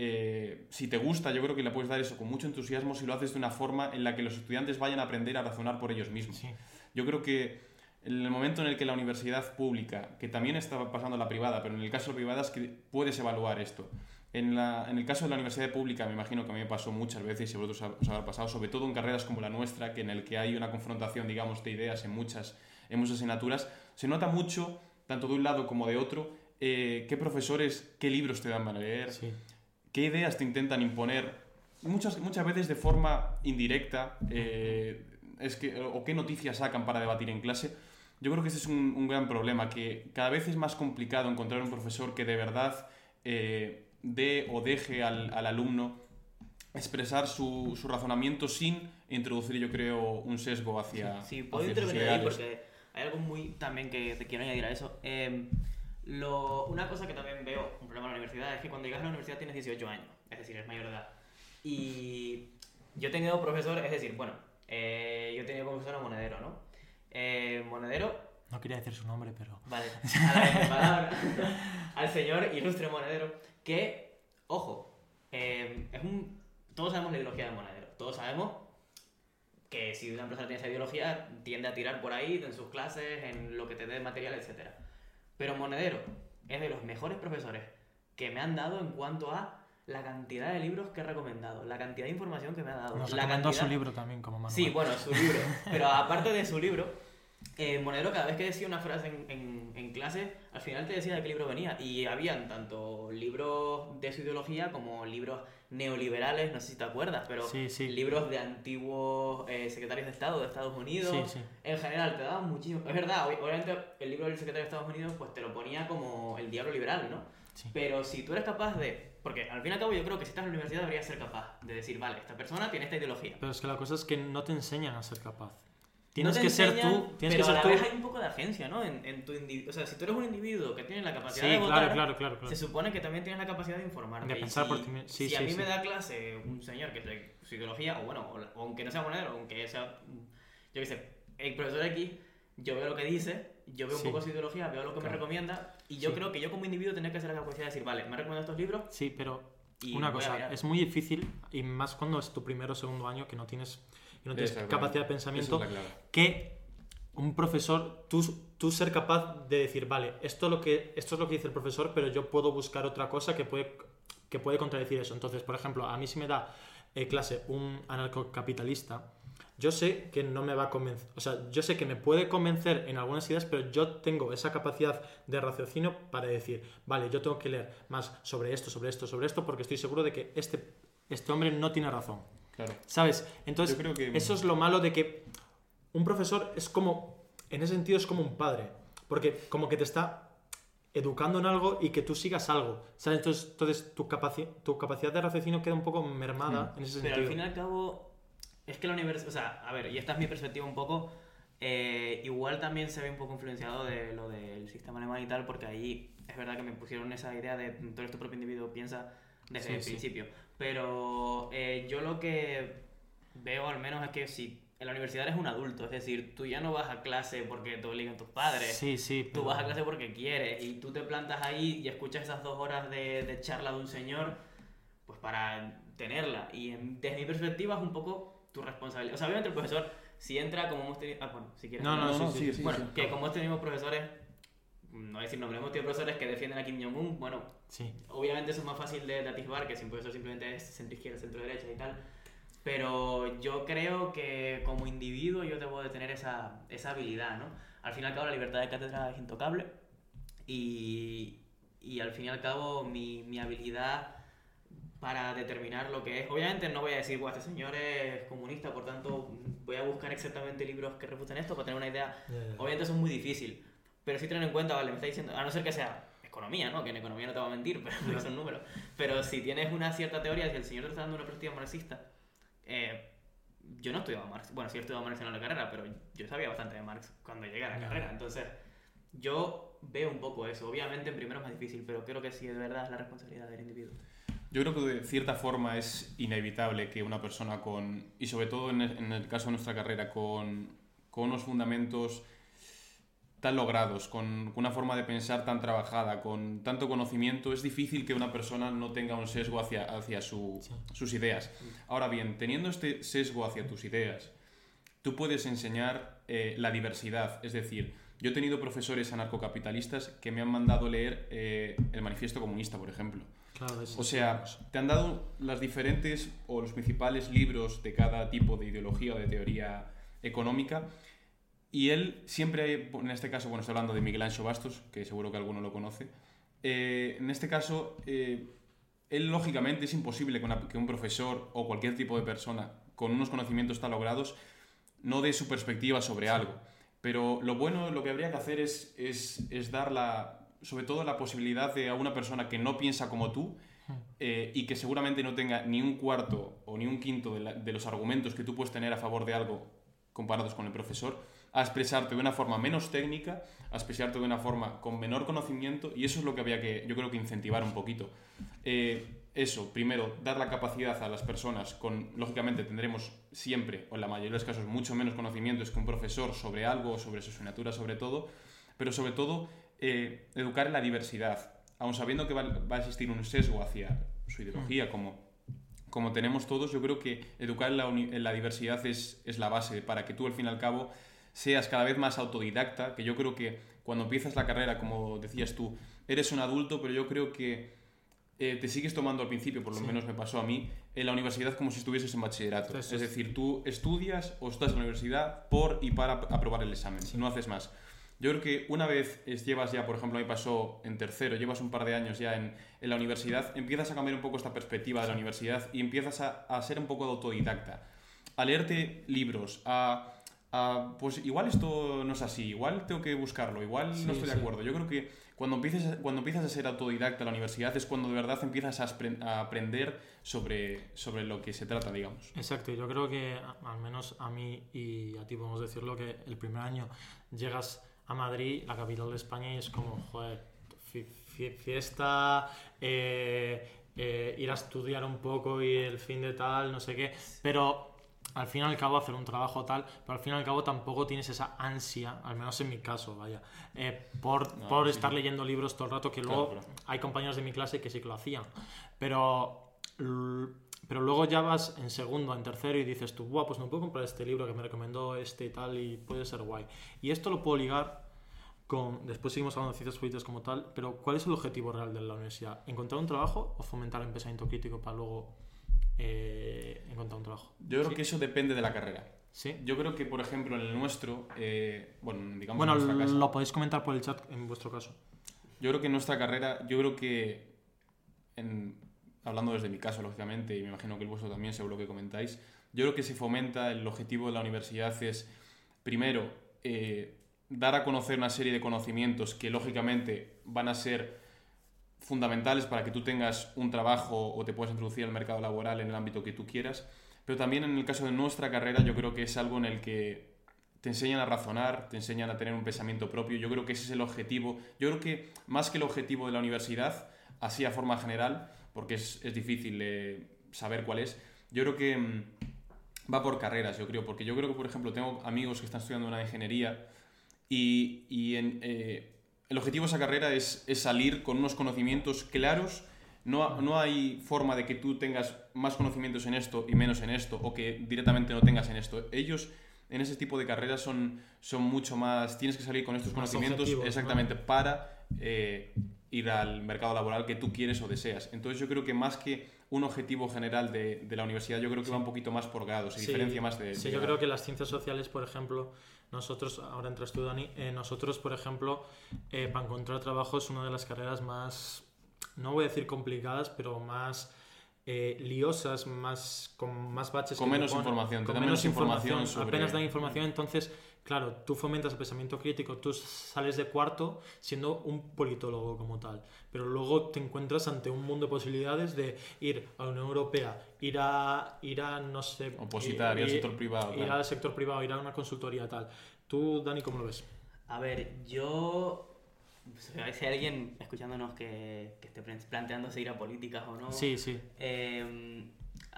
eh, si te gusta, yo creo que le puedes dar eso con mucho entusiasmo si lo haces de una forma en la que los estudiantes vayan a aprender a razonar por ellos mismos. Sí. Yo creo que en el momento en el que la universidad pública, que también está pasando la privada, pero en el caso de la privada es que puedes evaluar esto. En, la- en el caso de la universidad pública, me imagino que a mí me pasó muchas veces y a vosotros os habrá pasado, sobre todo en carreras como la nuestra, que en el que hay una confrontación, digamos, de ideas en muchas, en muchas asignaturas, se nota mucho, tanto de un lado como de otro, eh, qué profesores, qué libros te dan para leer, Sí. qué ideas te intentan imponer, muchas, muchas veces de forma indirecta, eh, es que, o qué noticias sacan para debatir en clase. Yo creo que ese es un, un gran problema, que cada vez es más complicado encontrar un profesor que de verdad eh, dé o deje al, al alumno expresar su, su razonamiento sin introducir, yo creo, un sesgo hacia. Sí, puedo hacia intervenir ahí porque hay algo muy también que te quiero añadir a eso. Eh, lo, una cosa que también veo, un problema en la universidad, es que cuando llegas a la universidad tienes 18 años, es decir, eres mayor de edad. Y yo he tenido profesores, es decir, bueno, eh, yo he tenido profesor a Monedero, ¿no? Eh, Monedero No quería decir su nombre, pero. Vale, a la palabra, al señor ilustre monedero, que, ojo, eh, es un, todos sabemos la ideología de monedero, todos sabemos que si una persona tiene esa ideología, tiende a tirar por ahí en sus clases, en lo que te dé material, etc. Pero monedero es de los mejores profesores que me han dado en cuanto a la cantidad de libros que he recomendado, la cantidad de información que me ha dado. Nos la recomendó cantidad... su libro también como. Sí, bueno, su libro. Pero aparte de su libro, eh, Monedero cada vez que decía una frase en, en- en clase, al final te decía de qué libro venía. Y habían tanto libros de su ideología como libros neoliberales, no sé si te acuerdas, pero Sí, sí. libros de antiguos eh, secretarios de Estado de Estados Unidos. Sí, sí. En general, te daban muchísimo. Es verdad, ob- obviamente el libro del secretario de Estados Unidos pues te lo ponía como el diablo liberal, ¿no? Sí. Pero si tú eres capaz de. Porque al fin y al cabo yo creo que si estás en la universidad deberías ser capaz de decir, vale, esta persona tiene esta ideología. Pero es que la cosa es que no te enseñan a ser capaz. Tienes No que ser enseñan, tú. Tienes pero que a ser la tú. vez hay un poco de agencia, ¿no? En, en tu. O sea, si tú eres un individuo que tiene la capacidad Sí, de votar, claro, claro, claro, claro. se supone que también tienes la capacidad de informarte. De Y pensar si, por ti mismo. Sí, si a sí, mí sí. me da clase un señor que es su ideología, o bueno, o, aunque no sea monedero, aunque sea, yo qué sé, el profesor X, yo veo lo que dice, yo veo un poco su ideología, veo lo que me recomienda, y yo Sí. creo que yo como individuo tenía que ser la capacidad de decir, vale, me ha recomendado estos libros, Sí, pero Y una cosa, es muy difícil, y más cuando es tu primero o segundo año que no tienes, que no tienes Esa, capacidad de pensamiento, es que un profesor, tú, tú ser capaz de decir, vale, esto es, lo que, esto es lo que dice el profesor, pero yo puedo buscar otra cosa que puede, que puede contradecir eso. Entonces, por ejemplo, a mí si me da eh, clase un anarcocapitalista, yo sé que no me va a convencer, o sea, yo sé que me puede convencer en algunas ideas, pero yo tengo esa capacidad de raciocinio para decir, vale, yo tengo que leer más sobre esto, sobre esto, sobre esto, porque estoy seguro de que este, este hombre no tiene razón. Claro. ¿Sabes? Entonces, Yo creo que- eso es lo malo de que un profesor es como, en ese sentido es como un padre, porque como que te está educando en algo y que tú sigas algo, ¿sabes? Entonces, entonces tu, capaci- tu capacidad de raciocinio queda un poco mermada en ese Pero sentido. al fin y al cabo, es que la universidad, o sea, a ver, y esta es mi perspectiva un poco, eh, igual también se ve un poco influenciado de lo del sistema alemán y tal, porque ahí es verdad que me pusieron esa idea de tú eres tu propio individuo, piensa desde Sí, el sí. principio. Pero eh, yo lo que veo al menos es que si en la universidad eres un adulto, es decir, tú ya no vas a clase porque te obligan tus padres. Sí, sí. Tú pero- vas a clase porque quieres y tú te plantas ahí y escuchas esas dos horas de, de charla de un señor, pues para tenerla. Y en- desde mi perspectiva es un poco tu responsabilidad. O sea, obviamente el profesor, si entra como hemos tenido... Ah, bueno, si quieres... No, no, No, no, sí, sí, sí. bueno, que como este mismo profesores, no decir nombre, hemos tenido profesores que defienden a Kim Jong-un, bueno, Sí. obviamente eso es más fácil de, de atisbar que si un profesor simplemente es centro izquierda, centro derecha y tal. Pero yo creo que como individuo yo debo de tener esa, esa habilidad, ¿no? Al fin y al cabo la libertad de cátedra es intocable y, y al fin y al cabo mi, mi habilidad para determinar lo que es. Obviamente no voy a decir, "Buah, este señor es comunista, por tanto voy a buscar exactamente libros que refuten esto para tener una idea Ya, ya. Obviamente eso es muy difícil, pero sí tener en cuenta, vale, me está diciendo, a no ser que sea economía, ¿no? Que en economía no te va a mentir, pero porque son números. Pero si tienes una cierta teoría, si el señor te está dando una perspectiva marxista, eh, yo no estudiaba Marx, bueno, sí he estudiado Marx en la carrera, pero yo sabía bastante de Marx cuando llegué a la Ya. carrera, entonces yo veo un poco eso. Obviamente en primero es más difícil, pero creo que sí, de verdad es la responsabilidad del individuo. Yo creo que de cierta forma es inevitable que una persona con, y sobre todo en el, en el caso de nuestra carrera, con, con unos fundamentos tan logrados, con, una forma de pensar tan trabajada, con tanto conocimiento, es difícil que una persona no tenga un sesgo hacia, hacia su- Sí. sus ideas. Ahora bien, teniendo este sesgo hacia tus ideas, tú puedes enseñar eh, la diversidad. Es decir, yo he tenido profesores anarcocapitalistas que me han mandado leer eh, el manifiesto comunista, por ejemplo. Claro, O sea, te han dado las diferentes o los principales libros de cada tipo de ideología o de teoría económica y él siempre, en este caso, bueno, estoy hablando de Miguel Ancho Bastos, que seguro que alguno lo conoce, eh, en este caso, eh, él lógicamente es imposible que, una- que un profesor o cualquier tipo de persona con unos conocimientos tan logrados no dé su perspectiva sobre algo. Pero lo bueno, lo que habría que hacer es, es, es dar la, sobre todo la posibilidad de a una persona que no piensa como tú eh, y que seguramente no tenga ni un cuarto o ni un quinto de, la- de los argumentos que tú puedes tener a favor de algo comparados con el profesor, a expresarte de una forma menos técnica, a expresarte de una forma con menor conocimiento y eso es lo que había que, yo creo que incentivar un poquito. Eh, eso, primero, dar la capacidad a las personas con, lógicamente tendremos siempre, o en la mayoría de los casos, mucho menos conocimientos que un profesor sobre algo, sobre su asignatura sobre todo, pero sobre todo eh, educar en la diversidad, aun sabiendo que va, va a existir un sesgo hacia su ideología, como, como tenemos todos, yo creo que educar en la, en la diversidad es, es la base para que tú al fin y al cabo seas cada vez más autodidacta, que yo creo que cuando empiezas la carrera, como decías tú, eres un adulto, pero yo creo que eh, te sigues tomando al principio, por lo Sí. menos me pasó a mí, en la universidad como si estuvieses en bachillerato. Es decir, tú estudias o estás en la universidad por y para aprobar el examen, no haces más. Yo creo que una vez llevas ya, por ejemplo, a mí pasó en tercero, llevas un par de años ya en, en la universidad, empiezas a cambiar un poco esta perspectiva de la universidad y empiezas a, a ser un poco de autodidacta, a leerte libros, a, a, pues igual esto no es así, igual tengo que buscarlo, igual Sí, no estoy sí. de acuerdo. Yo creo que cuando empiezas, a- cuando empiezas a ser autodidacta en la universidad es cuando de verdad empiezas a, a aprender sobre, sobre lo que se trata, digamos. Exacto, yo creo que al menos a mí y a ti podemos decirlo que el primer año llegas a Madrid, la capital de España, y es como, joder, fi- fi- fiesta, eh, eh, ir a estudiar un poco y el fin de tal, no sé qué, pero al fin y al cabo hacer un trabajo tal, pero al fin y al cabo tampoco tienes esa ansia, al menos en mi caso, vaya, eh, por, No, por sí, estar leyendo libros todo el rato, que luego claro. hay compañeros de mi clase que sí que lo hacían, pero pero luego ya vas en segundo, en tercero y dices tú, Buah, pues me puedo comprar este libro que me recomendó este y tal y puede ser guay. Y esto lo puedo ligar con, después seguimos hablando de ciencias políticas como tal, pero ¿cuál es el objetivo real de la universidad? ¿Encontrar un trabajo o fomentar el pensamiento crítico para luego eh, encontrar un trabajo? Yo creo Sí. que eso depende de la carrera. ¿Sí? Yo creo que, por ejemplo, en el nuestro, eh, bueno, digamos Bueno, en casa, lo podéis comentar por el chat en vuestro caso. yo creo que en nuestra carrera, yo creo que, en- hablando desde mi caso, lógicamente, y me imagino que el vuestro también, seguro que comentáis, yo creo que se fomenta, el objetivo de la universidad es, primero, eh, dar a conocer una serie de conocimientos que, lógicamente, van a ser fundamentales para que tú tengas un trabajo o te puedas introducir al mercado laboral en el ámbito que tú quieras. Pero también en el caso de nuestra carrera, yo creo que es algo en el que te enseñan a razonar, te enseñan a tener un pensamiento propio. Yo creo que ese es el objetivo. Yo creo que más que el objetivo de la universidad, así a forma general, porque es, es difícil eh, saber cuál es, yo creo que mm, va por carreras, yo creo. Porque yo creo que, por ejemplo, tengo amigos que están estudiando una ingeniería y, y en, eh, el objetivo de esa carrera es, es salir con unos conocimientos claros. No, no hay forma de que tú tengas más conocimientos en esto y menos en esto, o que directamente no tengas en esto. Ellos en ese tipo de carreras son, son mucho más... Tienes que salir con estos Más conocimientos objetivos, ¿no? exactamente para eh, ir al mercado laboral que tú quieres o deseas. Entonces yo creo que más que un objetivo general de, de la universidad, yo creo que va un poquito más por grados, se Sí, diferencia más de... Sí, de yo grado. creo que las ciencias sociales, por ejemplo, nosotros, ahora entras tú, Dani, eh, nosotros, por ejemplo, eh, para encontrar trabajo es una de las carreras más, no voy a decir complicadas, pero más eh, liosas, más, con más baches. Con menos ponen, información, con menos menos información información, sobre- apenas dan información, entonces, claro, tú fomentas el pensamiento crítico, tú sales de cuarto siendo un politólogo como tal, pero luego te encuentras ante un mundo de posibilidades de ir a la Unión Europea, ir a, ir a no sé... Opositar, ir al ir- sector privado, Ir al sector privado, ir a una consultoría tal. Tú, Dani, ¿cómo lo ves? A ver, yo. Si hay alguien escuchándonos que, que esté planteándose ir a políticas o no. Sí, sí. Eh,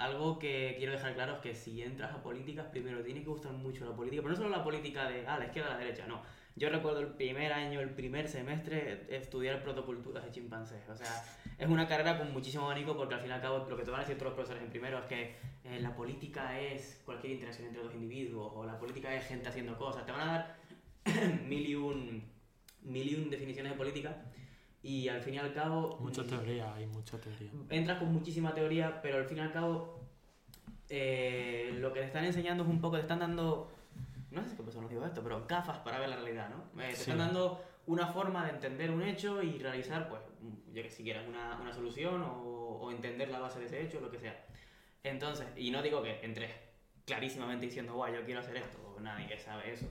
algo que quiero dejar claro es que si entras a políticas, primero tiene que gustar mucho la política, pero no solo la política de ah, la izquierda, la derecha, no. Yo recuerdo el primer año, el primer semestre, estudiar protoculturas de chimpancés. O sea, es una carrera con muchísimo abanico porque al fin y al cabo lo que te van a decir todos los profesores en primero es que eh, la política es cualquier interacción entre dos individuos o la política es gente haciendo cosas. Te van a dar mil y un, mil y un definiciones de política y al fin y al cabo... Mucha mm, teoría, hay mucha teoría. entras con muchísima teoría, pero al fin y al cabo eh, lo que te están enseñando es un poco, te están dando, no sé si qué persona nos digo esto, pero gafas para ver la realidad, ¿no? Eh, te Sí. están dando una forma de entender un hecho y realizar, pues, yo que si quieras, una, una solución o, o entender la base de ese hecho, lo que sea. Entonces, y no digo que entres clarísimamente diciendo, guay, yo quiero hacer esto, nadie sabe eso.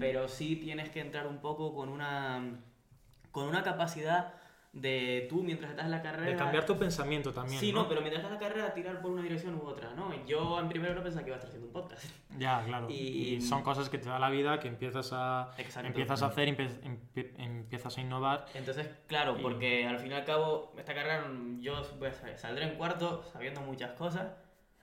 Pero sí tienes que entrar un poco con una, con una capacidad de tú mientras estás en la carrera... De cambiar tu pensamiento también, Sí, ¿no? no, pero mientras estás en la carrera tirar por una dirección u otra, ¿no? Yo en primero no pensaba que iba a estar haciendo un podcast. Ya, claro. Y- Y, son cosas que te da la vida, que empiezas a, Exacto. empiezas a hacer, empe- empiezas a innovar. Entonces, claro, Y- porque al fin y al cabo, esta carrera yo pues, saldré en cuarto sabiendo muchas cosas,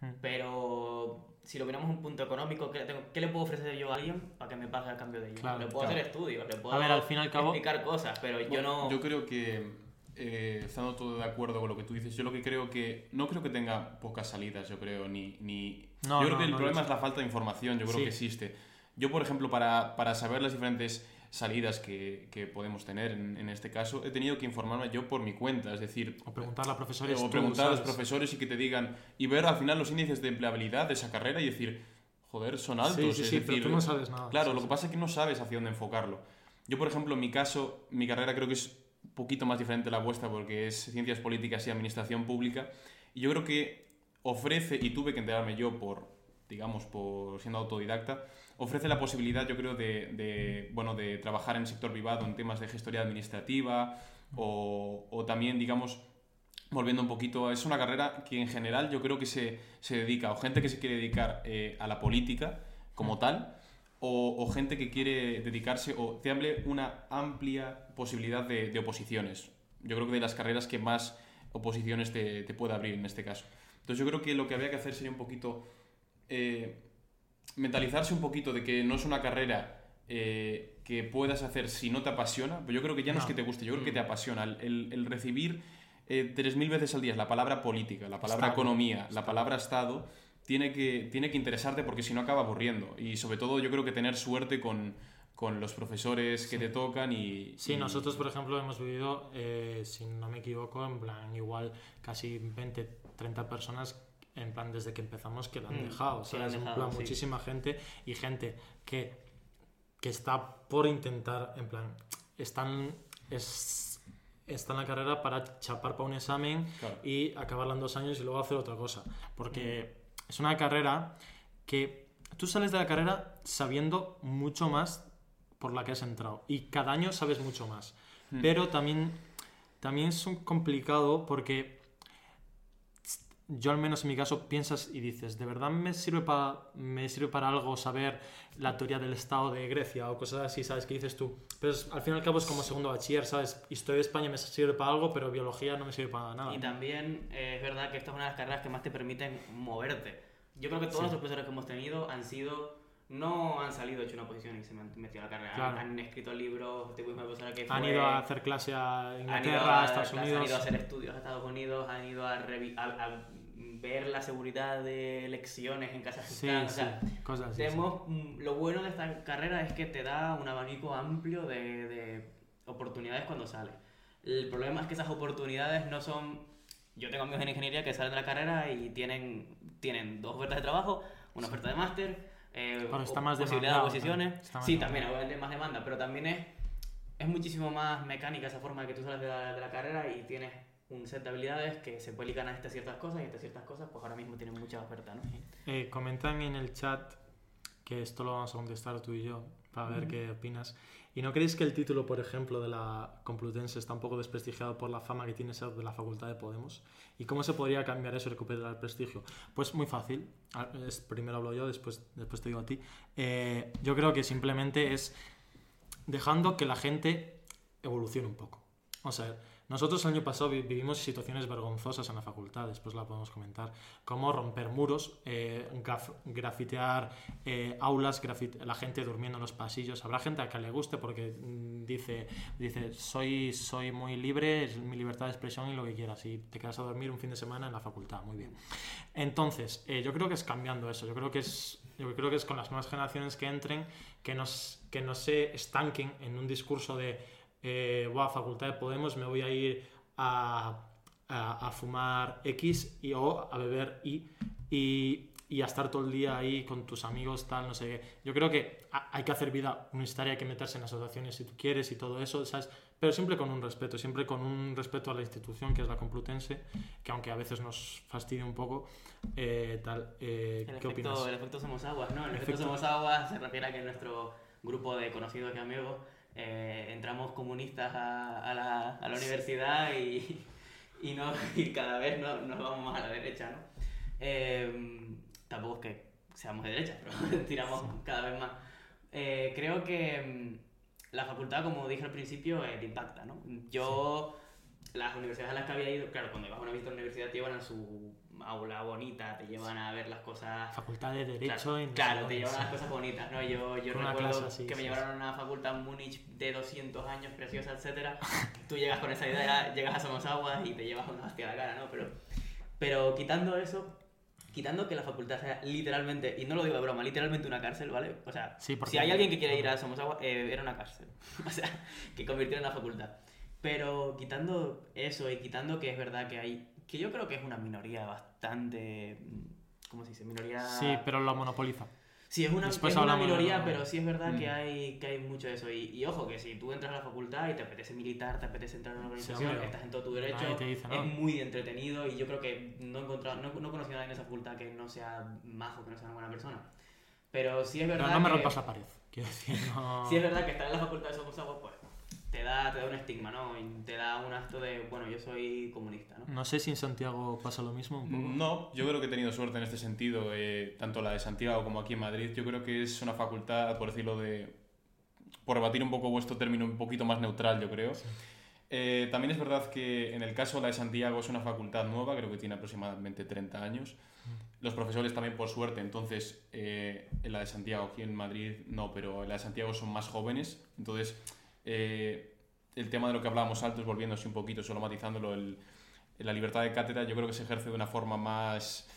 Hmm. pero si lo miramos un punto económico, ¿qué le, tengo- qué le puedo ofrecer yo a alguien para que me pague a cambio de ello? Claro, le puedo claro. hacer estudios, le puedo A ver, al fin y al cabo- explicar cosas, pero yo Bueno, no... Yo creo que, eh, estando todo de acuerdo con lo que tú dices, yo lo que creo que. No creo que tenga pocas salidas, yo creo, ni. ni... No, yo creo no, que el no, problema es la falta de información, yo creo Sí. que existe. Yo, por ejemplo, para, para saber las diferentes salidas que, que podemos tener en, en este caso, he tenido que informarme yo por mi cuenta, es decir, O preguntarle a profesores. o tú, preguntar a los profesores y que te digan, y ver al final los índices de empleabilidad de esa carrera y decir, joder, son altos. Sí, sí, es sí, pero decir, tú no sabes nada. Claro, Sí, lo que pasa es que no sabes hacia dónde enfocarlo. Yo, por ejemplo, en mi caso, mi carrera creo que es un poquito más diferente a la vuestra porque es ciencias políticas y administración pública. Y yo creo que ofrece, y tuve que enterarme yo por, digamos, por siendo autodidacta, ofrece la posibilidad, yo creo, de, de, bueno, de trabajar en el sector privado en temas de gestoría administrativa o, o también, digamos, volviendo un poquito, es una carrera que en general yo creo que se, se dedica, o gente que se quiere dedicar eh, a la política como tal, o, o gente que quiere dedicarse, o te hable una amplia posibilidad de, de oposiciones. Yo creo que de las carreras que más oposiciones te, te puede abrir en este caso. Entonces yo creo que lo que habría que hacer sería un poquito eh, mentalizarse un poquito de que no es una carrera eh, que puedas hacer si no te apasiona, pero yo creo que ya no, es que te guste, yo creo que te Mm. apasiona. El, recibir eh, 3.000 veces al día la palabra política, la palabra Estado. economía, la palabra Estado, tiene que, tiene que interesarte porque si no acaba aburriendo. Y sobre todo yo creo que tener suerte con, con los profesores que te tocan y... Sí, y- nosotros, por ejemplo, hemos vivido, eh, si no me equivoco, en plan, igual casi 20, 30 personas, en plan, desde que empezamos, que la han Mm, dejado. han ¿sabes? En dejado, plan, sí. muchísima gente y gente que, que está por intentar, en plan, están, es, está en la carrera para chapar para un examen Claro. y acabarla en dos años y luego hacer otra cosa. Porque es una carrera que tú sales de la carrera sabiendo mucho más por la que has entrado y cada año sabes mucho más. Mm. Pero también, también es un complicado porque yo al menos en mi caso piensas y dices, ¿de verdad me sirve para me sirve para algo saber la teoría del Estado de Grecia o cosas así, sabes qué dices tú? Pero es- al fin y al cabo es como segundo bachiller, ¿sabes? Historia de España me sirve para algo, pero biología no me sirve para nada. Y también eh, es verdad que esta es una de las carreras que más te permiten moverte. Yo creo que todos Sí. los profesores que hemos tenido han sido, no han salido hecho una posición y se han metido a la carrera. Claro. Han, han escrito libros, una profesora que Han ido a hacer clase a Inglaterra, a, Estados Unidos. han ido a hacer estudios a Estados Unidos, han ido a, revi- a- a ver la seguridad de elecciones en Sí, Kazajistán. o sí, sea, cosas así. sí. tenemos, lo bueno de esta carrera es que te da un abanico amplio de, de oportunidades cuando sales. El problema es que esas oportunidades no son... Yo tengo amigos en ingeniería que salen de la carrera y tienen, tienen dos ofertas de trabajo, una oferta de máster, eh, Pero está más posibilidad de posiciones. está más Sí, demandado. también, obviamente más demanda, pero también es, es muchísimo más mecánica esa forma de que tú sales de la, de la carrera y tienes un set de habilidades que se ligar a estas ciertas cosas y estas ciertas cosas pues ahora mismo tienen mucha oferta, ¿no? Eh, comentan en el chat que esto lo vamos a contestar tú y yo para ver qué opinas. ¿Y no creéis que el título, por ejemplo, de la Complutense está un poco desprestigiado por la fama que tiene ser de la Facultad de Podemos? ¿Y cómo se podría cambiar eso y recuperar el prestigio? Pues muy fácil. Ah, primero hablo yo, después, después te digo a ti. Eh, yo creo que simplemente es dejando que la gente evolucione un poco. O sea, nosotros el año pasado vi- vivimos situaciones vergonzosas en la facultad, después la podemos comentar, como romper muros, eh, graf- grafitear eh, aulas, grafit- la gente durmiendo en los pasillos. Habrá gente a que le guste porque mm, dice, dice soy, soy muy libre, es mi libertad de expresión y lo que quieras, y te quedas a dormir un fin de semana en la facultad, muy bien. Entonces, eh, yo creo que es cambiando eso, yo creo que es, yo creo que es con las nuevas generaciones que entren, que, nos, que no se estanquen en un discurso de, eh, "Buah, facultad de Podemos, me voy a ir a, a, a fumar X y, o a beber Y. Y, y a estar todo el día ahí con tus amigos, tal, no sé qué. Yo creo que hay que hacer vida universitaria, hay que meterse en asociaciones si tú quieres y todo eso, ¿sabes? Pero siempre con un respeto, siempre con un respeto a la institución que es la Complutense, que aunque a veces nos fastidie un poco, eh, tal. Eh, el ¿Qué efecto, opinas? El efecto Somos Aguas, ¿no? El efecto, Efecto- Somos Aguas se refiere a que nuestro grupo de conocidos y amigos eh, entramos comunistas a, a la, a la universidad y, y, no, y cada vez no- nos vamos más a la derecha, ¿no? Eh, tampoco es que seamos de derecha, pero tiramos cada vez más. Eh, creo que mm, la facultad, como dije al principio, eh, te impacta, ¿no? Yo, las universidades a las que había ido, claro, cuando vas a una visita a la universidad te llevan a su aula bonita, te llevan a ver las cosas... Facultad de Derecho Claro, sé claro, te llevan a sí. las cosas bonitas, ¿no? Yo, yo una recuerdo clase así, que me sí, llevaron a una facultad en Múnich de 200 años, preciosa, etcétera. Tú llegas con esa idea, llegas a Somos Aguas y te llevas una hostia a la cara, ¿no? Pero, pero quitando eso, quitando que la facultad sea literalmente, y no lo digo de broma, literalmente una cárcel, ¿vale? O sea, Sí, si hay alguien que quiere ir a Somos Aguas, eh, era una cárcel. o sea, que convirtieron en la facultad. Pero quitando eso y quitando que es verdad que hay, que yo creo que es una minoría bastante, mm, ¿cómo se dice? Minoría... Sí, pero lo monopoliza. Sí, es una, es una hablamos de- minoría, pero sí es verdad Mm. que, hay, que hay mucho de eso. Y, y ojo, que si tú entras a la facultad y te apetece militar, te apetece entrar en una organización, hombre. estás en todo tu derecho, dice, ¿no? es muy entretenido y yo creo que no he, encontrado, no, no he conocido a nadie en esa facultad que no sea majo, que no sea una buena persona. Pero sí es verdad No, no me que, rompas la pared. Quiero decir, no. sí es verdad que estar en la facultad de Somos Aguas, pues te da, te da un estigma, ¿no? Y te da un acto de, bueno, yo soy comunista, ¿no? No sé si en Santiago pasa lo mismo un poco. No, yo creo que he tenido suerte en este sentido, eh, tanto la de Santiago como aquí en Madrid. Yo creo que es una facultad, por decirlo de. por rebatir un poco vuestro término, un poquito más neutral, yo creo. Eh, también es verdad que en el caso de la de Santiago es una facultad nueva, creo que tiene aproximadamente 30 años. Los profesores también, por suerte, entonces, eh, en la de Santiago, aquí en Madrid no, pero en la de Santiago son más jóvenes. Entonces, eh, el tema de lo que hablábamos antes, volviéndose un poquito, solo matizándolo, el, la libertad de cátedra, yo creo que se ejerce de una forma más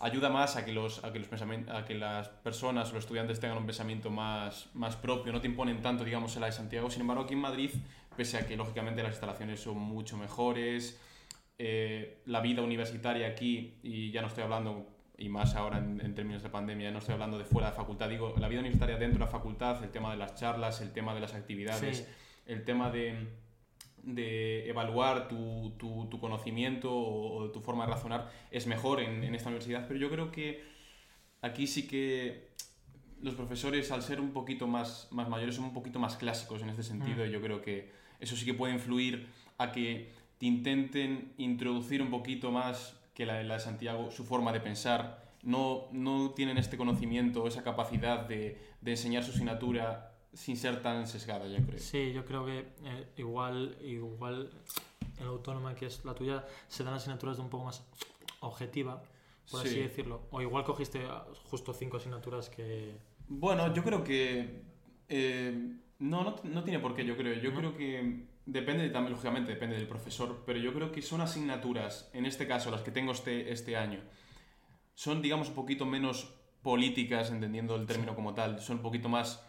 ayuda más a que, los, a que, los a que las personas o los estudiantes tengan un pensamiento más, más propio, no te imponen tanto, digamos, en la de Santiago. Sin embargo, aquí en Madrid, pese a que lógicamente las instalaciones son mucho mejores, eh, la vida universitaria aquí, y ya no estoy hablando, y más ahora en, en términos de pandemia, no estoy hablando de fuera de facultad, digo, la vida universitaria dentro de la facultad, el tema de las charlas, el tema de las actividades, Sí. el tema de, de evaluar tu, tu, tu conocimiento o, o tu forma de razonar es mejor en, en esta universidad, pero yo creo que aquí sí que los profesores, al ser un poquito más, más mayores, son un poquito más clásicos en este sentido, Mm. y yo creo que eso sí que puede influir a que te intenten introducir un poquito más que la, la de Santiago su forma de pensar. No, no tienen este conocimiento, esa capacidad de, de enseñar su asignatura sin ser tan sesgada, yo creo. Sí, yo creo que eh, igual, igual en la autónoma que es la tuya se dan asignaturas de un poco más objetiva, por así Sí. decirlo. O igual cogiste justo cinco asignaturas que... Bueno, yo creo que... eh, no, no, no tiene por qué, yo creo. Yo ¿No? creo que depende también, lógicamente, depende del profesor, pero yo creo que son asignaturas, en este caso, las que tengo este, este año, son, digamos, un poquito menos políticas, entendiendo el término como tal, son un poquito más...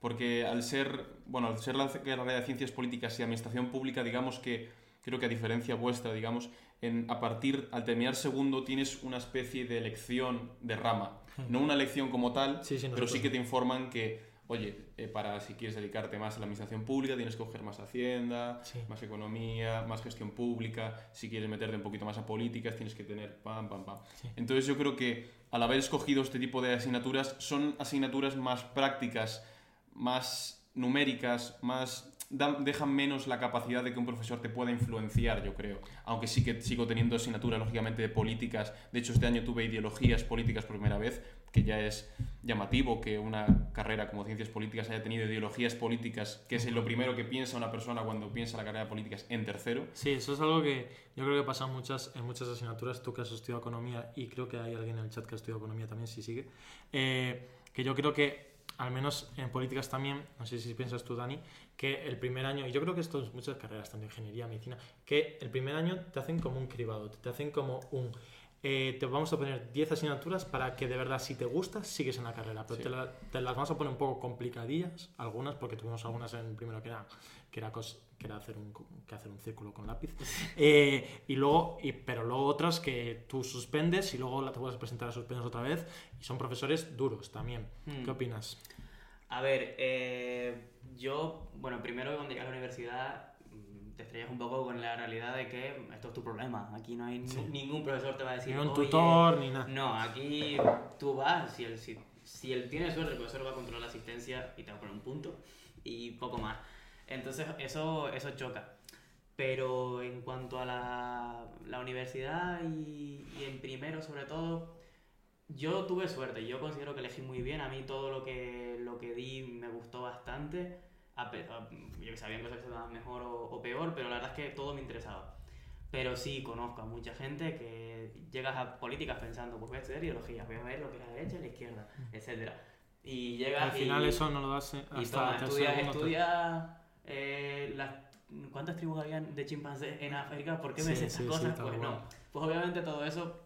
Porque al ser, bueno, al ser la carrera de Ciencias Políticas y Administración Pública, digamos que, creo que a diferencia vuestra, digamos, en, a partir, al terminar segundo, tienes una especie de elección de rama. No una elección como tal, Sí, sí, pero sí que te informan que, oye, eh, para si quieres dedicarte más a la administración pública, tienes que coger más hacienda, Sí. más economía, más gestión pública. Si quieres meterte un poquito más a políticas, tienes que tener pam, pam, pam. Sí. Entonces yo creo que al haber escogido este tipo de asignaturas, son asignaturas más prácticas, más numéricas, más dan- dejan menos la capacidad de que un profesor te pueda influenciar, yo creo. Aunque sí que sigo teniendo asignatura, lógicamente, de políticas. De hecho, este año tuve ideologías políticas por primera vez, que ya es llamativo que una carrera como ciencias políticas haya tenido ideologías políticas, que es lo primero que piensa una persona cuando piensa la carrera de políticas en tercero. Sí, eso es algo que yo creo que pasa en muchas, en muchas asignaturas. Tú que has estudiado economía y creo que hay alguien en el chat que ha estudiado economía también, si sigue. eh, que yo creo que, al menos en políticas también, no sé si piensas tú, Dani, que el primer año, y yo creo que esto es muchas carreras, tanto ingeniería, medicina, que el primer año te hacen como un cribado, te hacen como un... eh, te vamos a poner 10 asignaturas para que de verdad, si te gusta, sigues en la carrera. Pero Sí. te, la- te las vamos a poner un poco complicadillas, algunas, porque tuvimos algunas en primero que era, que era, cos- que era hacer, un, que hacer un círculo con lápiz. Eh, y luego, y, pero luego otras que tú suspendes y luego te puedes presentar a suspendes otra vez. Y son profesores duros también. Mm. ¿Qué opinas? A ver, eh, yo, bueno, primero cuando llegas a la universidad mm, te estrellas un poco con la realidad de que esto es tu problema. Aquí no hay Sí. ningún profesor te va a decir. Ni un "Oye, tutor, ni nada. No, aquí tú vas, si él, si, si él tiene suerte, el profesor va a controlar la asistencia y te va a poner un punto y poco más. Entonces eso, eso choca. Pero en cuanto a la, la universidad y, y en primero sobre todo, yo tuve suerte. Yo considero que elegí muy bien. A mí todo lo que, lo que di me gustó bastante. A a- yo que sabía cosas que se daban mejor o, o peor, pero la verdad es que todo me interesaba. Pero sí conozco a mucha gente que llegas a políticas pensando, pues voy a estudiar ideologías, voy a ver lo que es la derecha y la izquierda, etcétera Y llegas Al final y, eso no lo das y hasta toma, tercer, estudia, segundo, estudia eh, las, cuántas tribus habían de chimpancés en África, ¿por qué me Sí, sé estas sí, sí, cosas? tal pues cual. no. Pues obviamente todo eso,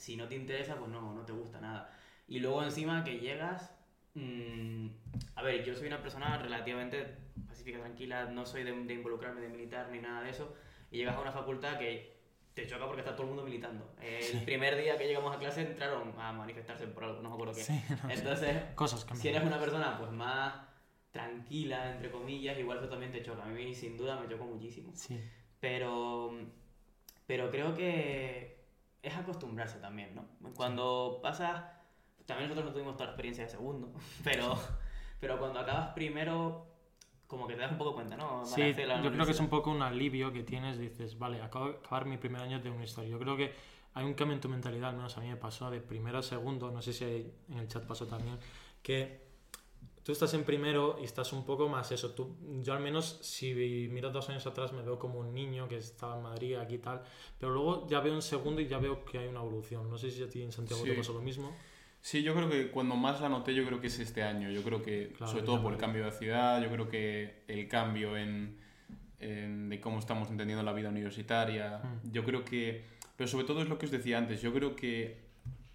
si no te interesa, pues no, no te gusta nada. Y luego encima que llegas, mm, a ver, yo soy una persona relativamente pacífica, tranquila, no soy de, de involucrarme de militar ni nada de eso, y llegas a una facultad que te choca porque está todo el mundo militando. El primer día que llegamos a clase entraron a manifestarse por algo, no me acuerdo qué. Sí, no. Entonces, Cosas que si eres una persona pues más tranquila, entre comillas, igual eso también te choca. A mí sin duda me chocó muchísimo. Sí. Pero, pero creo que es acostumbrarse también, ¿no? Cuando pasas, también nosotros no tuvimos toda la experiencia de segundo, pero, pero cuando acabas primero, como que te das un poco cuenta, ¿no? Sí, Parece la yo creo que es un poco un alivio que tienes, dices, vale, acabo de acabar mi primer año de historia. Yo creo que hay un cambio en tu mentalidad, al menos a mí me pasó de primero a segundo, no sé si en el chat pasó también, que tú estás en primero y estás un poco más eso. Tú, yo al menos, si miro dos años atrás, me veo como un niño que estaba en Madrid, aquí y tal, pero luego ya veo en segundo y ya veo que hay una evolución. No sé si a ti en Santiago Sí. te pasó lo mismo. Sí, yo creo que cuando más la noté, yo creo que es este año. Yo creo que, Claro, sobre todo por el cambio de ciudad, yo creo que el cambio en, en- de cómo estamos entendiendo la vida universitaria, Mm. yo creo que, pero sobre todo es lo que os decía antes, yo creo que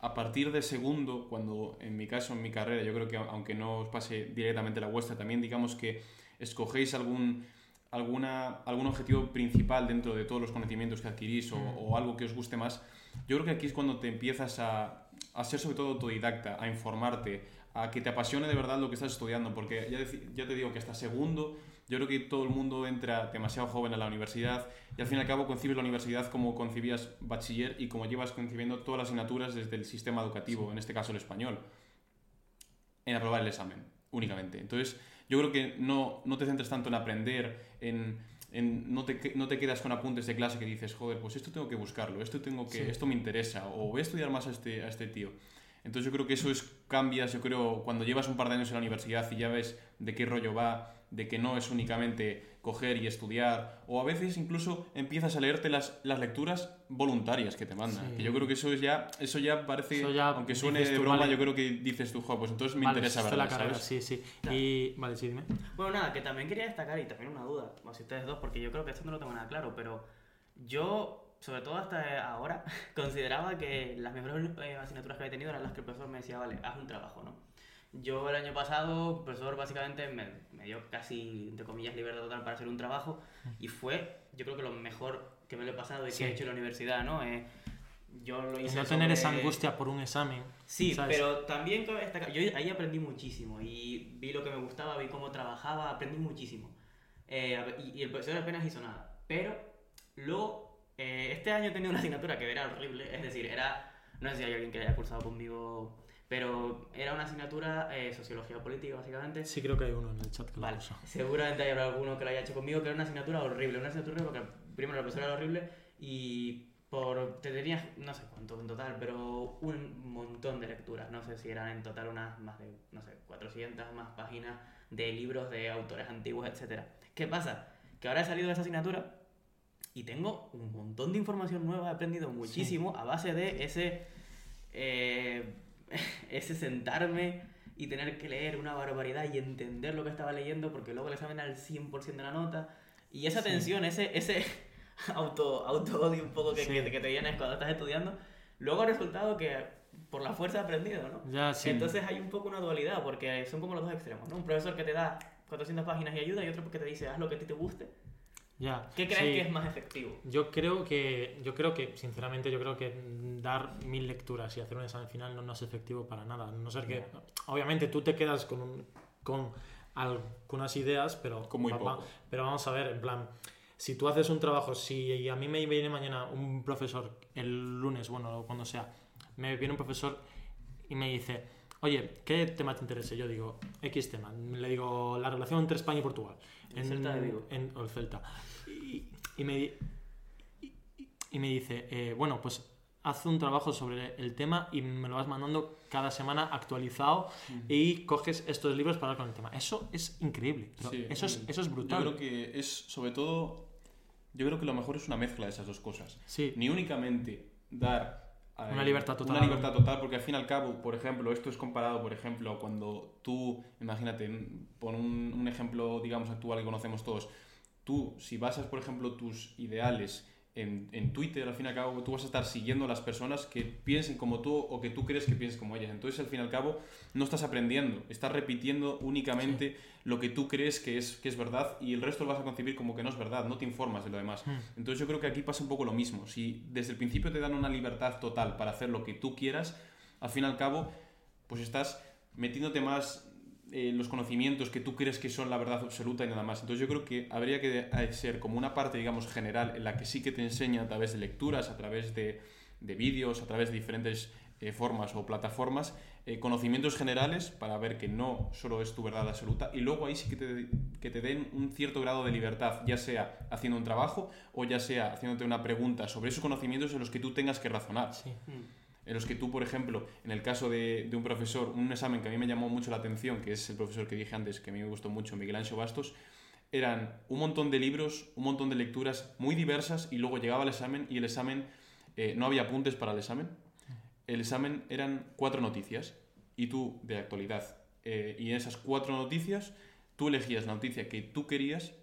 a partir de segundo, cuando en mi caso, en mi carrera, yo creo que aunque no os pase directamente la vuestra, también digamos que escogéis algún, alguna, algún objetivo principal dentro de todos los conocimientos que adquirís o, Mm. o algo que os guste más, yo creo que aquí es cuando te empiezas a, a ser sobre todo autodidacta, a informarte, a que te apasione de verdad lo que estás estudiando, porque ya, ya te digo que hasta segundo, yo creo que todo el mundo entra demasiado joven a la universidad y al fin y al cabo concibes la universidad como concibías bachiller y como llevas concibiendo todas las asignaturas desde el sistema educativo, en este caso el español, en aprobar el examen, únicamente. Entonces, yo creo que no, no te centres tanto en aprender, en, en- no, te, no te quedas con apuntes de clase que dices, joder, pues esto tengo que buscarlo, esto, tengo que, Sí. esto me interesa, o voy a estudiar más a este, a este tío. Entonces yo creo que eso es, cambias, yo creo, cuando llevas un par de años en la universidad y ya ves de qué rollo va, de que no es únicamente coger y estudiar, o a veces incluso empiezas a leerte las, las lecturas voluntarias que te mandan. Sí. Que yo creo que eso es ya, eso ya parece, Eso ya aunque suene de broma, vale. yo creo que dices tú, "Jo, pues entonces me Vale, interesa verla, la carrera, ¿sabes? sí, sí. Claro. Y, vale, sí, dime. Bueno, nada, que también quería destacar y también una duda, o si ustedes dos, porque yo creo que esto no lo tengo nada claro, pero yo, sobre todo hasta ahora, consideraba que las mejores eh, asignaturas que había tenido eran las que el profesor me decía, vale, haz un trabajo, ¿no? Yo el año pasado, el profesor básicamente me, me dio casi, entre comillas, libertad total para hacer un trabajo y fue, yo creo que lo mejor que me lo he pasado y Sí. que he hecho en la universidad, ¿no? Eh, yo lo Y hice no tener esa angustia por un examen. Sí, ¿sabes? pero también yo ahí aprendí muchísimo y vi lo que me gustaba, vi cómo trabajaba, aprendí muchísimo. Eh, y, y el profesor apenas hizo nada. Pero luego, eh, este año he tenido una asignatura que era horrible, es decir, era, no sé si hay alguien que haya cursado conmigo, pero era una asignatura eh, sociología política básicamente. Sí, creo que hay uno en el chat que Vale, lo usa. seguramente hay alguno que lo haya hecho conmigo, que era una asignatura horrible, una asignatura porque primero la profesora era horrible y por te tenías, no sé cuánto en total, pero un montón de lecturas, no sé si eran en total unas más de, no sé, 400 más páginas de libros de autores antiguos, etcétera. ¿Qué pasa? Que ahora he salido de esa asignatura y tengo un montón de información nueva, he aprendido muchísimo a base de ese, eh, ese sentarme y tener que leer una barbaridad y entender lo que estaba leyendo porque luego el examen era el 100% de la nota y esa Sí. tensión, ese, ese auto, auto odio un poco que, Sí. que, te- que te vienes cuando estás estudiando, luego ha resultado que por la fuerza he aprendido, ¿no? Ya, sí. Entonces hay un poco una dualidad, porque son como los dos extremos, ¿no? Un profesor que te da 400 páginas y ayuda y otro que te dice haz lo que a ti te guste. Ya. ¿Qué crees sí. que es más efectivo? Yo creo que, yo creo que, sinceramente, yo creo que dar mil lecturas y hacer un examen final no, no es efectivo para nada. A No ser que, obviamente, tú te quedas con, un- con algunas ideas, pero, Con muy va- va- poco. pero vamos a ver, en plan, si tú haces un trabajo, si a mí me viene mañana un profesor, el lunes, bueno, o cuando sea, me viene un profesor y me dice, oye, ¿qué tema te interesa? Yo digo, X tema. Le digo, la relación entre España y Portugal. El Celta de Vigo. en- o el Celta. Y, y me, y, me dice, eh, bueno, pues haz un trabajo sobre el tema y me lo vas mandando cada semana actualizado y coges estos libros para hablar con el tema. Eso es increíble. Sí, eso, es, eso es Yo brutal. creo que es, sobre todo, yo creo que lo mejor es una mezcla de esas dos cosas. Sí, Ni únicamente dar... Una libertad total. Una libertad total, porque al fin y al cabo, por ejemplo, esto es comparado, por ejemplo, cuando tú, imagínate, pon un, un ejemplo, digamos, actual que conocemos todos. Tú, si basas, por ejemplo, tus ideales en, en Twitter, al fin y al cabo, tú vas a estar siguiendo a las personas que piensen como tú o que tú crees que piensen como ellas. Entonces, al fin y al cabo, no estás aprendiendo, estás repitiendo únicamente lo que tú crees que es, que es verdad y el resto lo vas a concebir como que no es verdad, no te informas de lo demás. Hmm. Entonces, yo creo que aquí pasa un poco lo mismo. Si desde el principio te dan una libertad total para hacer lo que tú quieras, al fin y al cabo, pues estás metiéndote más eh, los conocimientos que tú crees que son la verdad absoluta y nada más. Entonces yo creo que habría que eh, ser como una parte, digamos, general en la que sí que te enseña a través de lecturas, a través de, de vídeos, a través de diferentes eh, formas o plataformas, eh, conocimientos generales para ver que no solo es tu verdad absoluta y luego ahí sí que te, que te den un cierto grado de libertad, ya sea haciendo un trabajo o ya sea haciéndote una pregunta sobre esos conocimientos en los que tú tengas que razonar sí. En los que tú, por ejemplo, en el caso de, un profesor, un examen que a mí me llamó mucho la atención, que es el profesor que dije antes, que a mí me gustó mucho, Miguel Ancho Bastos, eran un montón de libros, un montón de lecturas muy diversas y luego llegaba el examen y el examen, eh, no había apuntes para el examen, el examen eran cuatro noticias y tú, de actualidad, eh, y en esas cuatro noticias, tú elegías la noticia que tú querías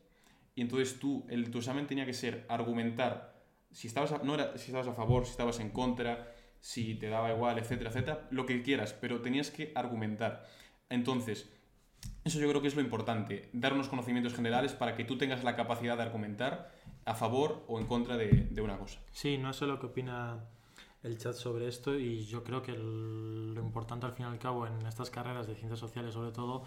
y entonces tú, el, tu examen tenía que ser argumentar si estabas no era si estabas a favor, si estabas en contra, si te daba igual, etcétera, etcétera, lo que quieras, pero tenías que argumentar. Entonces, eso yo creo que es lo importante, dar unos conocimientos generales para que tú tengas la capacidad de argumentar a favor o en contra de, una cosa. Sí, no sé lo que opina el chat sobre esto y yo creo que lo importante al fin y al cabo en estas carreras de ciencias sociales sobre todo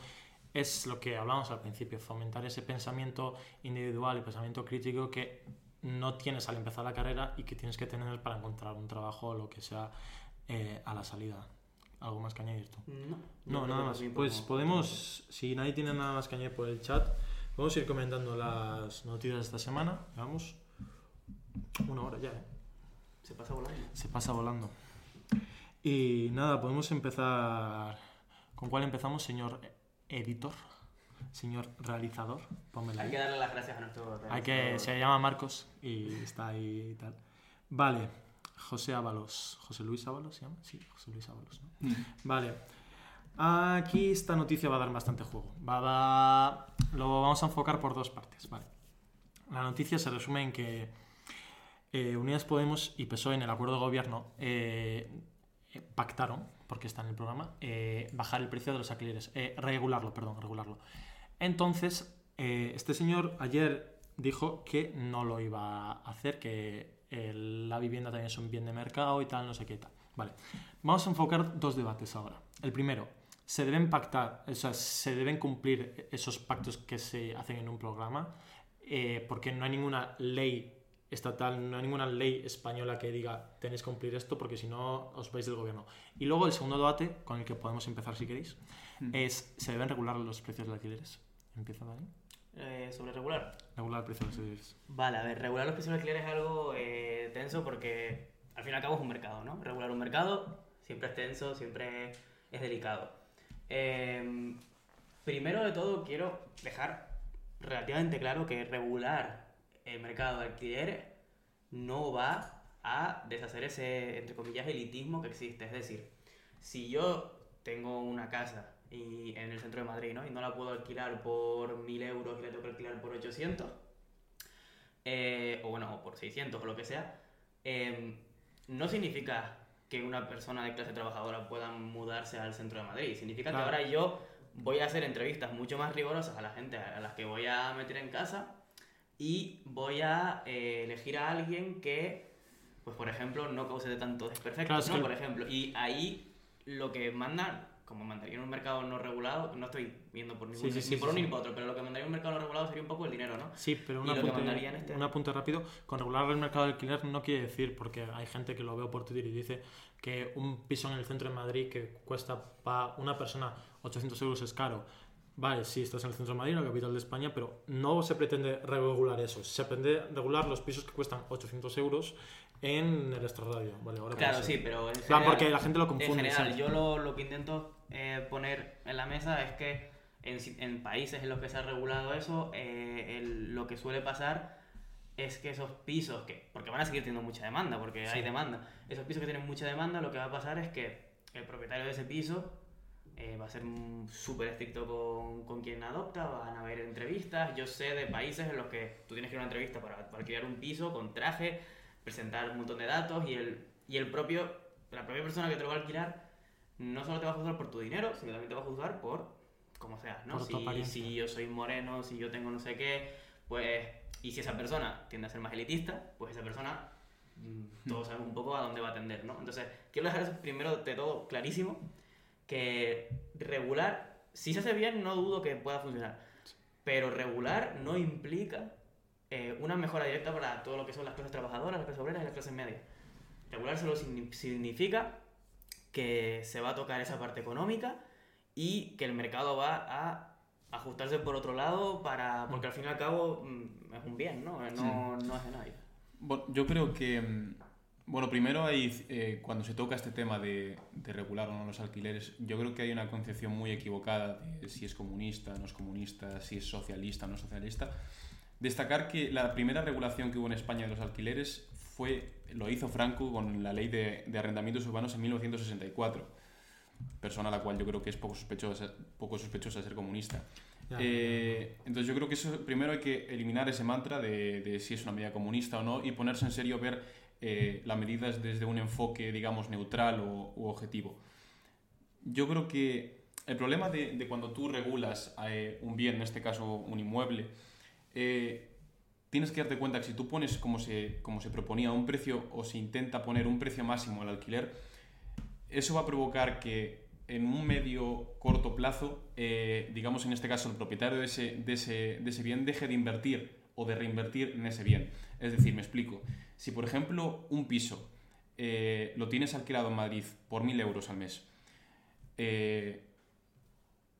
es lo que hablamos al principio, fomentar ese pensamiento individual y pensamiento crítico que no tienes al empezar la carrera y que tienes que tener para encontrar un trabajo o lo que sea eh, a la salida. ¿Algo más que añadir tú? No, No, nada más. Pues podemos- podemos, si nadie tiene nada más que añadir por el chat, vamos a ir comentando las noticias de esta semana. Vamos, una hora ya, ¿eh? Se pasa volando. Se pasa volando. Y nada, podemos empezar. ¿Con cuál empezamos, señor editor? Señor realizador, pónmela Hay ahí. que darle las gracias a nuestro... Hay que. Se llama Marcos y está ahí y tal. Vale, José Ábalos. ¿José Luis Ábalos se llama? Sí, José Luis Ábalos. ¿no? Vale. Aquí esta noticia va a dar bastante juego. Va a dar... Lo vamos a enfocar por dos partes. Vale. La noticia se resume en que eh, Unidas Podemos y PSOE en el acuerdo de gobierno eh, eh, pactaron, porque está en el programa, eh, bajar el precio de los alquileres. Eh, regularlo, perdón, regularlo. Entonces, eh, este señor ayer dijo que no lo iba a hacer, que eh, la vivienda también es un bien de mercado y tal, no sé qué tal. Vale. Vamos a enfocar dos debates ahora. El primero, se deben pactar, o sea, se deben cumplir esos pactos que se hacen en un programa, eh, porque no hay ninguna ley estatal, no hay ninguna ley española que diga tenéis que cumplir esto, porque si no os vais del gobierno. Y luego el segundo debate, con el que podemos empezar si queréis, Mm. es se deben regular los precios de alquileres. Empieza Dani. Eh, sobre regular. Regular el precio de los alquileres. Vale, a ver, regular los precios de alquiler es algo eh, tenso porque al fin y al cabo es un mercado, ¿no? Regular un mercado siempre es tenso, siempre es delicado. Eh, primero de todo quiero dejar relativamente claro que regular el mercado de alquileres no va a deshacer ese, entre comillas, elitismo que existe. Es decir, si yo tengo una casa y en el centro de Madrid, ¿no? Y no la puedo alquilar por 1000 euros y la tengo que alquilar por 800, eh, o bueno, o por 600 o lo que sea, eh, no significa que una persona de clase trabajadora pueda mudarse al centro de Madrid. Significa Claro. que ahora yo voy a hacer entrevistas mucho más rigurosas a la gente a las que voy a meter en casa y voy a eh, elegir a alguien que, pues por ejemplo, no cause de tanto desperfecto, Claro, es ¿no? Por ejemplo, y ahí lo que manda, como mandaría en un mercado no regulado, no estoy viendo por ningún Sí, sí, sí, ni por sí, uno sí. ni por otro, pero lo que mandaría en un mercado no regulado sería un poco el dinero, ¿no? Sí, pero un apunte, en este- un apunte rápido. Con regular el mercado de alquiler no quiere decir, porque hay gente que lo veo por Twitter y dice que un piso en el centro de Madrid que cuesta para una persona 800 euros es caro. Vale, sí, estás en el centro de Madrid, la capital de España, pero no se pretende regular eso. Se pretende regular los pisos que cuestan 800 euros en el extrarradio. Vale, ahora Claro, sí, pero en plan, general, porque la gente lo en confunde. general ¿sabes? yo lo, lo que intento eh, poner en la mesa es que en, en países en los que se ha regulado eso, eh, el- lo que suele pasar es que esos pisos, que porque van a seguir teniendo mucha demanda, porque hay Sí. demanda, esos pisos que tienen mucha demanda, lo que va a pasar es que el propietario de ese piso eh, va a ser súper estricto con, con quien adopta, van a haber entrevistas. Yo sé de países en los que tú tienes que ir a una entrevista para, para alquilar un piso con traje, presentar un montón de datos y el, y el propio, la propia persona que te lo va a alquilar no solo te va a juzgar por tu dinero, sino también te va a juzgar por como seas, ¿no? Por Si, yo soy moreno, si yo tengo no sé qué, pues... Y si esa persona tiende a ser más elitista, pues esa persona mm, todos sabemos un poco a dónde va a tender, ¿no? Entonces, quiero dejar eso primero de todo clarísimo, que regular, si se hace bien, no dudo que pueda funcionar, pero regular no implica eh, una mejora directa para todo lo que son las clases trabajadoras, las clases obreras y las clases medias. Regular solo signi- significa que se va a tocar esa parte económica y que el mercado va a ajustarse por otro lado para porque al fin y al cabo mm, es un bien, ¿no? No, no es de nadie. Bueno, yo creo que, mm, bueno, primero hay, eh, cuando se toca este tema de, de regular o no los alquileres, yo creo que hay una concepción muy equivocada de si es comunista, no es comunista, si es socialista, no es socialista. Destacar que la primera regulación que hubo en España de los alquileres fue, lo hizo Franco con la ley de, de arrendamientos urbanos en 1964, persona a la cual yo creo que es poco sospechosa, poco sospechosa de ser comunista. Ya, Eh, entonces yo creo que eso primero hay que eliminar ese mantra de, de si es una medida comunista o no y ponerse en serio a ver eh, las medidas desde un enfoque, digamos, neutral o u objetivo. Yo creo que el problema de, de cuando tú regulas eh, un bien, en este caso un inmueble, eh, tienes que darte cuenta que si tú pones como se, como se proponía un precio o se intenta poner un precio máximo al alquiler, eso va a provocar que en un medio corto plazo, eh, digamos en este caso el propietario de ese, de, ese, de ese bien deje de invertir o de reinvertir en ese bien. Es decir, me explico, si por ejemplo un piso eh, lo tienes alquilado en Madrid por 1.000 euros al mes, eh,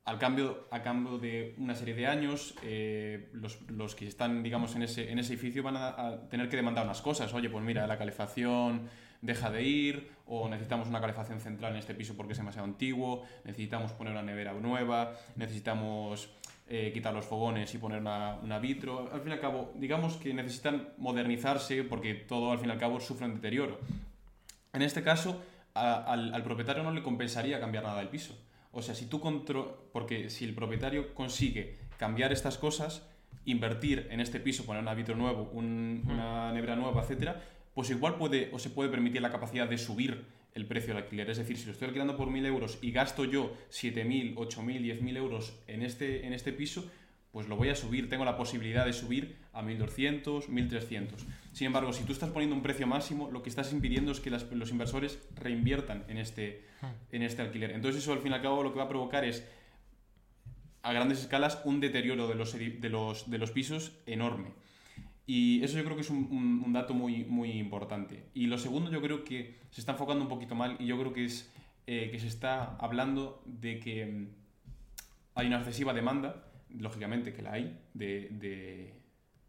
al cambio, a cambio de una serie de años, eh, los, los que están, digamos, en ese, en ese edificio van a, tener que demandar unas cosas. Oye, pues mira, la calefacción deja de ir, o necesitamos una calefacción central en este piso porque es demasiado antiguo, necesitamos poner una nevera nueva, necesitamos eh, quitar los fogones y poner una, una vitro. Al fin y al cabo, digamos que necesitan modernizarse porque todo al fin y al cabo sufre un deterioro. En este caso, al, al propietario no le compensaría cambiar nada del piso. O sea, si tú contro porque si el propietario consigue cambiar estas cosas, invertir en este piso, poner un vitro nuevo, un- una nevera nueva, etcétera, pues igual puede o se puede permitir la capacidad de subir el precio del alquiler. Es decir, si lo estoy alquilando por 1.000 euros y gasto yo 7.000, 8.000, 10.000 euros en este, en este piso, pues lo voy a subir, tengo la posibilidad de subir a 1.200, 1.300. Sin embargo, si tú estás poniendo un precio máximo, lo que estás impidiendo es que los inversores reinviertan en este, en este alquiler. Entonces eso al fin y al cabo lo que va a provocar es a grandes escalas un deterioro de los, de los, de los pisos enorme. Y eso yo creo que es un dato muy, muy importante. Y lo segundo yo creo que se está enfocando un poquito mal y yo creo que es eh, que se está hablando de que mm, hay una excesiva demanda, lógicamente que la hay, de, de-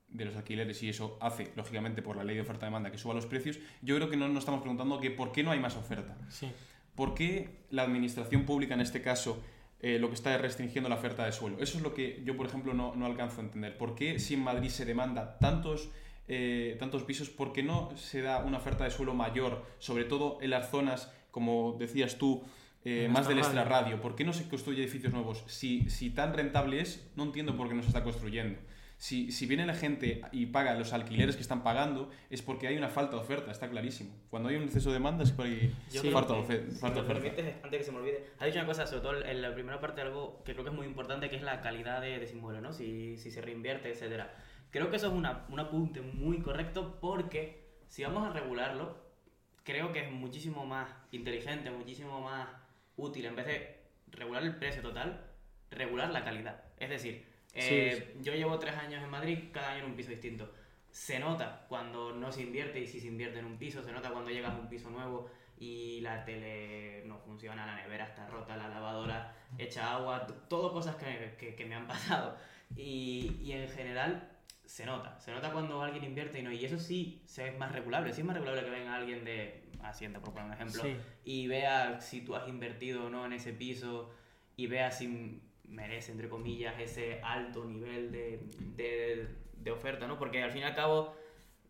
de los alquileres y eso hace, lógicamente, por la ley de oferta-demanda que suba los precios. Yo creo que no nos estamos preguntando que por qué no hay más oferta. Sí. ¿Por qué la administración pública en este caso eh, lo que está es restringiendo la oferta de suelo? Eso es lo que yo, por ejemplo, no, no alcanzo a entender. ¿Por qué si en Madrid se demanda tantos, eh, tantos pisos, por qué no se da una oferta de suelo mayor, sobre todo en las zonas, como decías tú, eh, más del extrarradio. extrarradio? ¿Por qué no se construye edificios nuevos? Si, si tan rentable es, no entiendo por qué no se está construyendo. Si, si viene la gente y paga los alquileres que están pagando, es porque hay una falta de oferta, está clarísimo. Cuando hay un exceso de demanda es porque hay falta de que, ofe- si me oferta. permites, antes que se me olvide, has dicho una cosa, sobre todo en la primera parte, algo que creo que es muy importante, que es la calidad de, de ese inmueble, ¿no? Si, si se reinvierte, etcétera. Creo que eso es una, un apunte muy correcto porque si vamos a regularlo, creo que es muchísimo más inteligente, muchísimo más útil, en vez de regular el precio total, regular la calidad. Es decir, eh, yo llevo tres años en Madrid, cada año en un piso distinto. Se nota cuando no se invierte y si se invierte en un piso, se nota cuando llegas a un piso nuevo y la tele no funciona, la nevera está rota, la lavadora echa agua, todo cosas que, que- que me han pasado. Y, y en general se nota, se nota cuando alguien invierte y no. Y eso sí se es más regulable, sí es más regulable que venga alguien de Hacienda, por poner un ejemplo, Sí. y vea si tú has invertido o no en ese piso y vea si merece, entre comillas, ese alto nivel de, de, de oferta, ¿no? Porque al fin y al cabo,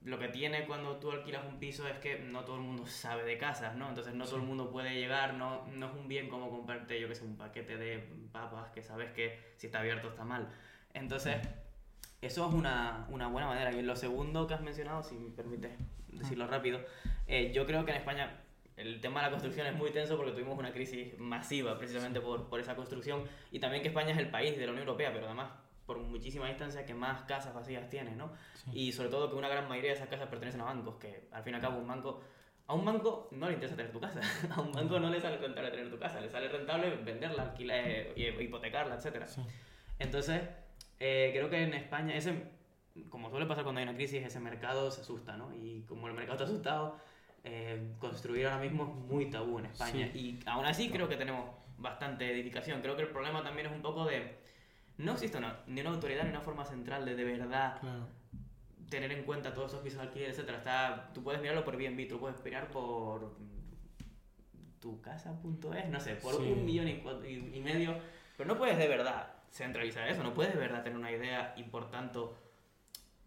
lo que tiene cuando tú alquilas un piso es que no todo el mundo sabe de casas, ¿no? Entonces no todo el mundo puede llegar, no, no es un bien como comprarte, yo que sé, un paquete de papas que sabes que si está abierto está mal. Entonces, eso es una, una buena manera. Y lo segundo que has mencionado, si me permites decirlo rápido, eh, yo creo que en España el tema de la construcción es muy tenso porque tuvimos una crisis masiva precisamente por, por esa construcción y también que España es el país de la Unión Europea, pero además por muchísima distancia que más casas vacías tiene, ¿no? Sí. Y sobre todo que una gran mayoría de esas casas pertenecen a bancos, que al fin y al cabo un banco... A un banco no le interesa tener tu casa, a un banco no le sale rentable tener tu casa, le sale rentable venderla, alquilar, eh, hipotecarla, etcétera. Sí. Entonces, eh, creo que en España, ese, como suele pasar cuando hay una crisis, ese mercado se asusta, ¿no? Y como el mercado está asustado, eh, construir ahora mismo es muy tabú en España. Y aún así creo que tenemos bastante edificación. Creo que el problema también es un poco de... No existe una, ni una autoridad ni una forma central de de verdad Claro. tener en cuenta todos esos pisos de alquiler, etcétera. Está, tú puedes mirarlo por Airbnb, tú puedes mirar por tucasa.es, no sé, por Sí. un millón y, y- y medio, pero no puedes de verdad centralizar eso, no puedes de verdad tener una idea y por tanto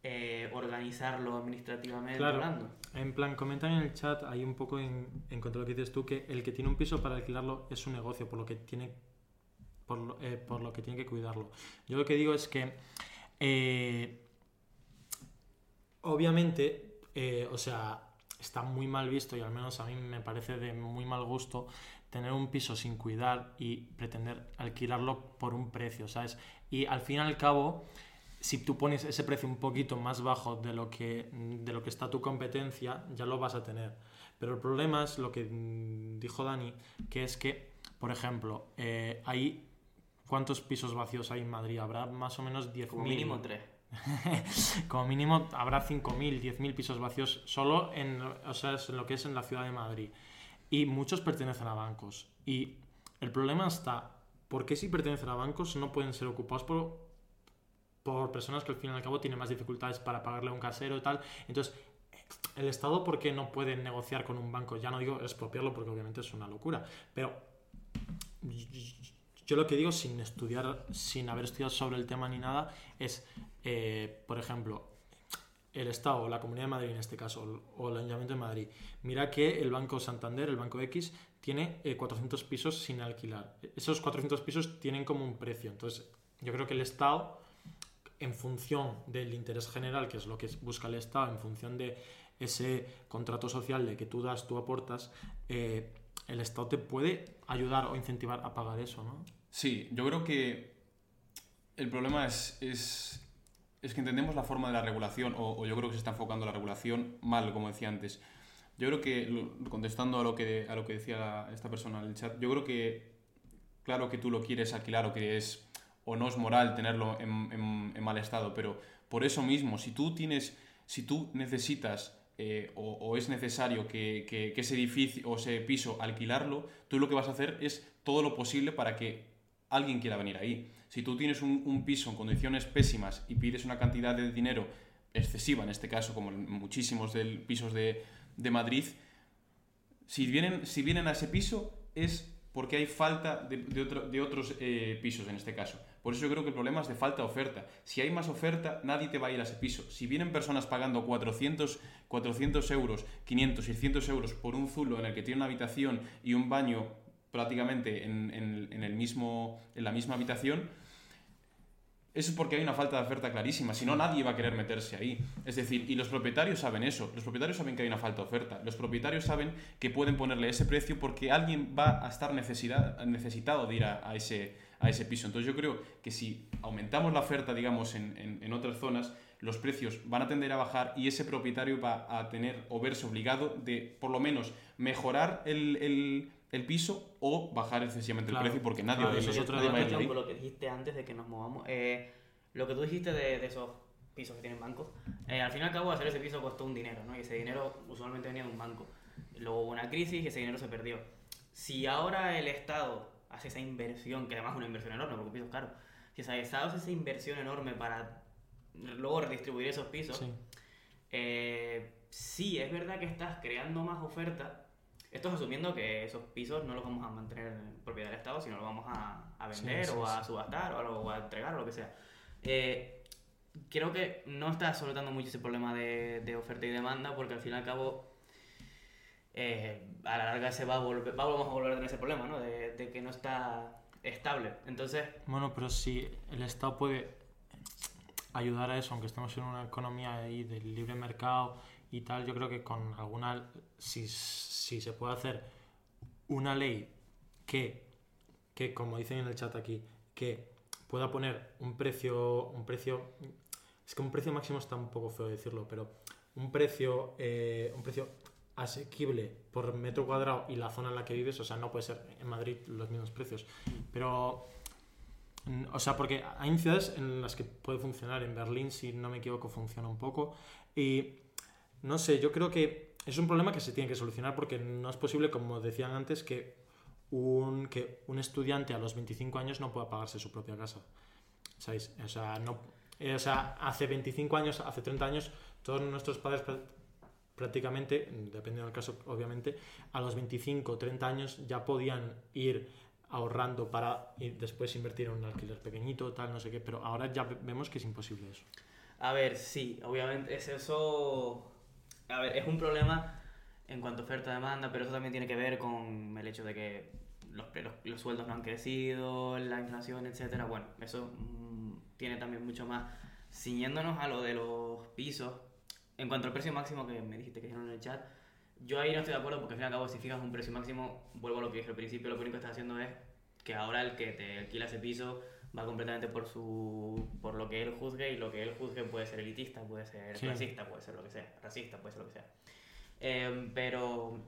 eh, organizarlo administrativamente Claro. hablando. En plan, comentan en el chat, hay un poco en, en contra de lo que dices tú, que el que tiene un piso para alquilarlo es un negocio, por lo que tiene, por lo, eh, por lo que, tiene que cuidarlo. Yo lo que digo es que, eh, obviamente, o sea, está muy mal visto y al menos a mí me parece de muy mal gusto tener un piso sin cuidar y pretender alquilarlo por un precio, ¿sabes? Y al fin y al cabo, si tú pones ese precio un poquito más bajo de lo que, de lo que está tu competencia, ya lo vas a tener. Pero el problema es lo que mm, dijo Dani, que es que, por ejemplo, eh, hay ¿cuántos pisos vacíos hay en Madrid? Habrá más o menos 10.000. Como mínimo tres. Como mínimo habrá 5.000, 10.000 pisos vacíos solo en, o sea, en lo que es en la ciudad de Madrid. Y muchos pertenecen a bancos. Y el problema está, ¿por qué si pertenecen a bancos no pueden ser ocupados por, por personas que al fin y al cabo tienen más dificultades para pagarle a un casero y tal? Entonces, el Estado, ¿por qué no puede negociar con un banco? Ya no digo expropiarlo porque obviamente es una locura, pero yo lo que digo sin estudiar, sin haber estudiado sobre el tema ni nada, es, eh, por ejemplo, el Estado, la Comunidad de Madrid en este caso, o el Ayuntamiento de Madrid, mira que el Banco Santander, el Banco X, tiene eh, 400 pisos sin alquilar. Esos 400 pisos tienen como un precio. Entonces, yo creo que el Estado, en función del interés general, que es lo que busca el Estado, en función de ese contrato social de que tú das, tú aportas, eh, el Estado te puede ayudar o incentivar a pagar eso, ¿no? Sí, yo creo que el problema es, es, es que entendemos la forma de la regulación, o, yo creo que se está enfocando la regulación mal, como decía antes. Yo creo que, contestando a lo que, a lo que decía esta persona en el chat, yo creo que, claro que tú lo quieres alquilar o que es, o no es moral tenerlo en, mal estado, pero por eso mismo, si tú tienes, si tú necesitas eh, o, o es necesario que, que- que ese edificio o ese piso alquilarlo, tú lo que vas a hacer es todo lo posible para que alguien quiera venir ahí. Si tú tienes un, piso en condiciones pésimas y pides una cantidad de dinero excesiva, en este caso, como muchísimos del, pisos de, Madrid, si vienen, si vienen a ese piso es porque hay falta de otros eh, pisos en este caso. Por eso yo creo que el problema es de falta de oferta. Si hay más oferta, nadie te va a ir a ese piso. Si vienen personas pagando 400, 400 euros, 500, 600 euros por un zulo en el que tiene una habitación y un baño prácticamente en, en- en el mismo, en la misma habitación, eso es porque hay una falta de oferta clarísima, si no nadie va a querer meterse ahí. Es decir, y los propietarios saben eso, los propietarios saben que hay una falta de oferta, los propietarios saben que pueden ponerle ese precio porque alguien va a estar necesitado de ir a, ese, a ese piso. Entonces yo creo que si aumentamos la oferta, digamos, en, en, otras zonas, los precios van a tender a bajar y ese propietario va a tener o verse obligado de por lo menos mejorar el, el, el piso o bajar excesivamente el precio porque nadie, va, eso es nadie Lo que dijiste antes de que nos movamos, eh, lo que tú dijiste de, de, esos pisos que tienen bancos, eh, al fin y al cabo hacer ese piso costó un dinero, ¿no? Y ese dinero usualmente venía de un banco. Luego hubo una crisis y ese dinero se perdió. Si ahora el Estado hace esa inversión, que además es una inversión enorme porque un piso es caro, si el Estado hace esa inversión enorme para luego redistribuir esos pisos, sí. Eh, sí, es verdad que estás creando más oferta. Esto es asumiendo que esos pisos no los vamos a mantener en propiedad del Estado, sino los vamos a, a vender o a subastar o a, entregar o lo que sea. Eh, creo que no está soltando mucho ese problema de, de, oferta y demanda porque al fin y al cabo eh, a la larga se va a volver, vamos a volver a tener ese problema, ¿no? De, de que no está estable. Entonces... Bueno, pero si el Estado puede ayudar a eso, aunque estemos en una economía ahí del libre mercado y tal, yo creo que con alguna, si, si se puede hacer una ley que, que, como dicen en el chat aquí, que pueda poner un precio, un precio, es que un precio máximo está un poco feo decirlo, pero un precio, eh, un precio asequible por metro cuadrado y la zona en la que vives, o sea, no puede ser en Madrid los mismos precios, pero o sea, porque hay ciudades en las que puede funcionar. En Berlín, si no me equivoco, funciona un poco. Y no sé, yo creo que es un problema que se tiene que solucionar porque no es posible, como decían antes, que un, que un estudiante a los 25 años no pueda pagarse su propia casa. ¿Sabéis? O sea, no, eh, o sea, hace 25 años, hace 30 años, todos nuestros padres prácticamente, dependiendo del caso, obviamente, a los 25 o 30 años ya podían ir ahorrando para después invertir en un alquiler pequeñito, tal, no sé qué, pero ahora ya vemos que es imposible eso. A ver, sí, obviamente es eso. A ver, es un problema en cuanto a oferta-demanda, pero eso también tiene que ver con el hecho de que los, los, sueldos no han crecido, la inflación, etcétera. Bueno, eso mm, tiene también mucho más. Ciñéndonos a lo de los pisos, en cuanto al precio máximo que me dijiste que dijeron en el chat, yo ahí no estoy de acuerdo porque al fin y al cabo si fijas un precio máximo, vuelvo a lo que dije al principio, lo único que estás haciendo es que ahora el que te alquila ese piso va completamente por su por lo que él juzgue y lo que él juzgue puede ser elitista, puede ser racista, puede ser lo que sea, racista, puede ser lo que sea. Em, pero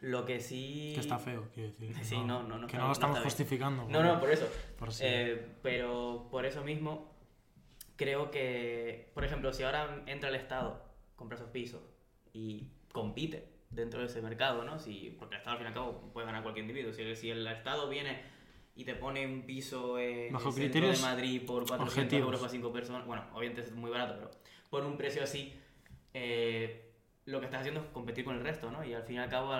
lo que sí... Que está feo, quiero decir. Sí, no, no, no. Que no, lo estamos justificando. No, no, por eso. Eh, pero por eso mismo creo que, por ejemplo, si ahora entra el Estado, compra esos pisos y compite dentro de ese mercado, ¿no? Si, porque el Estado al fin y al cabo puede ganar cualquier individuo. Si, si el Estado viene y te pone un piso en el centro de Madrid por 400 euros para 5 personas, bueno, obviamente es muy barato, pero por un precio así, eh, lo que estás haciendo es competir con el resto, ¿no? Y al fin y al cabo,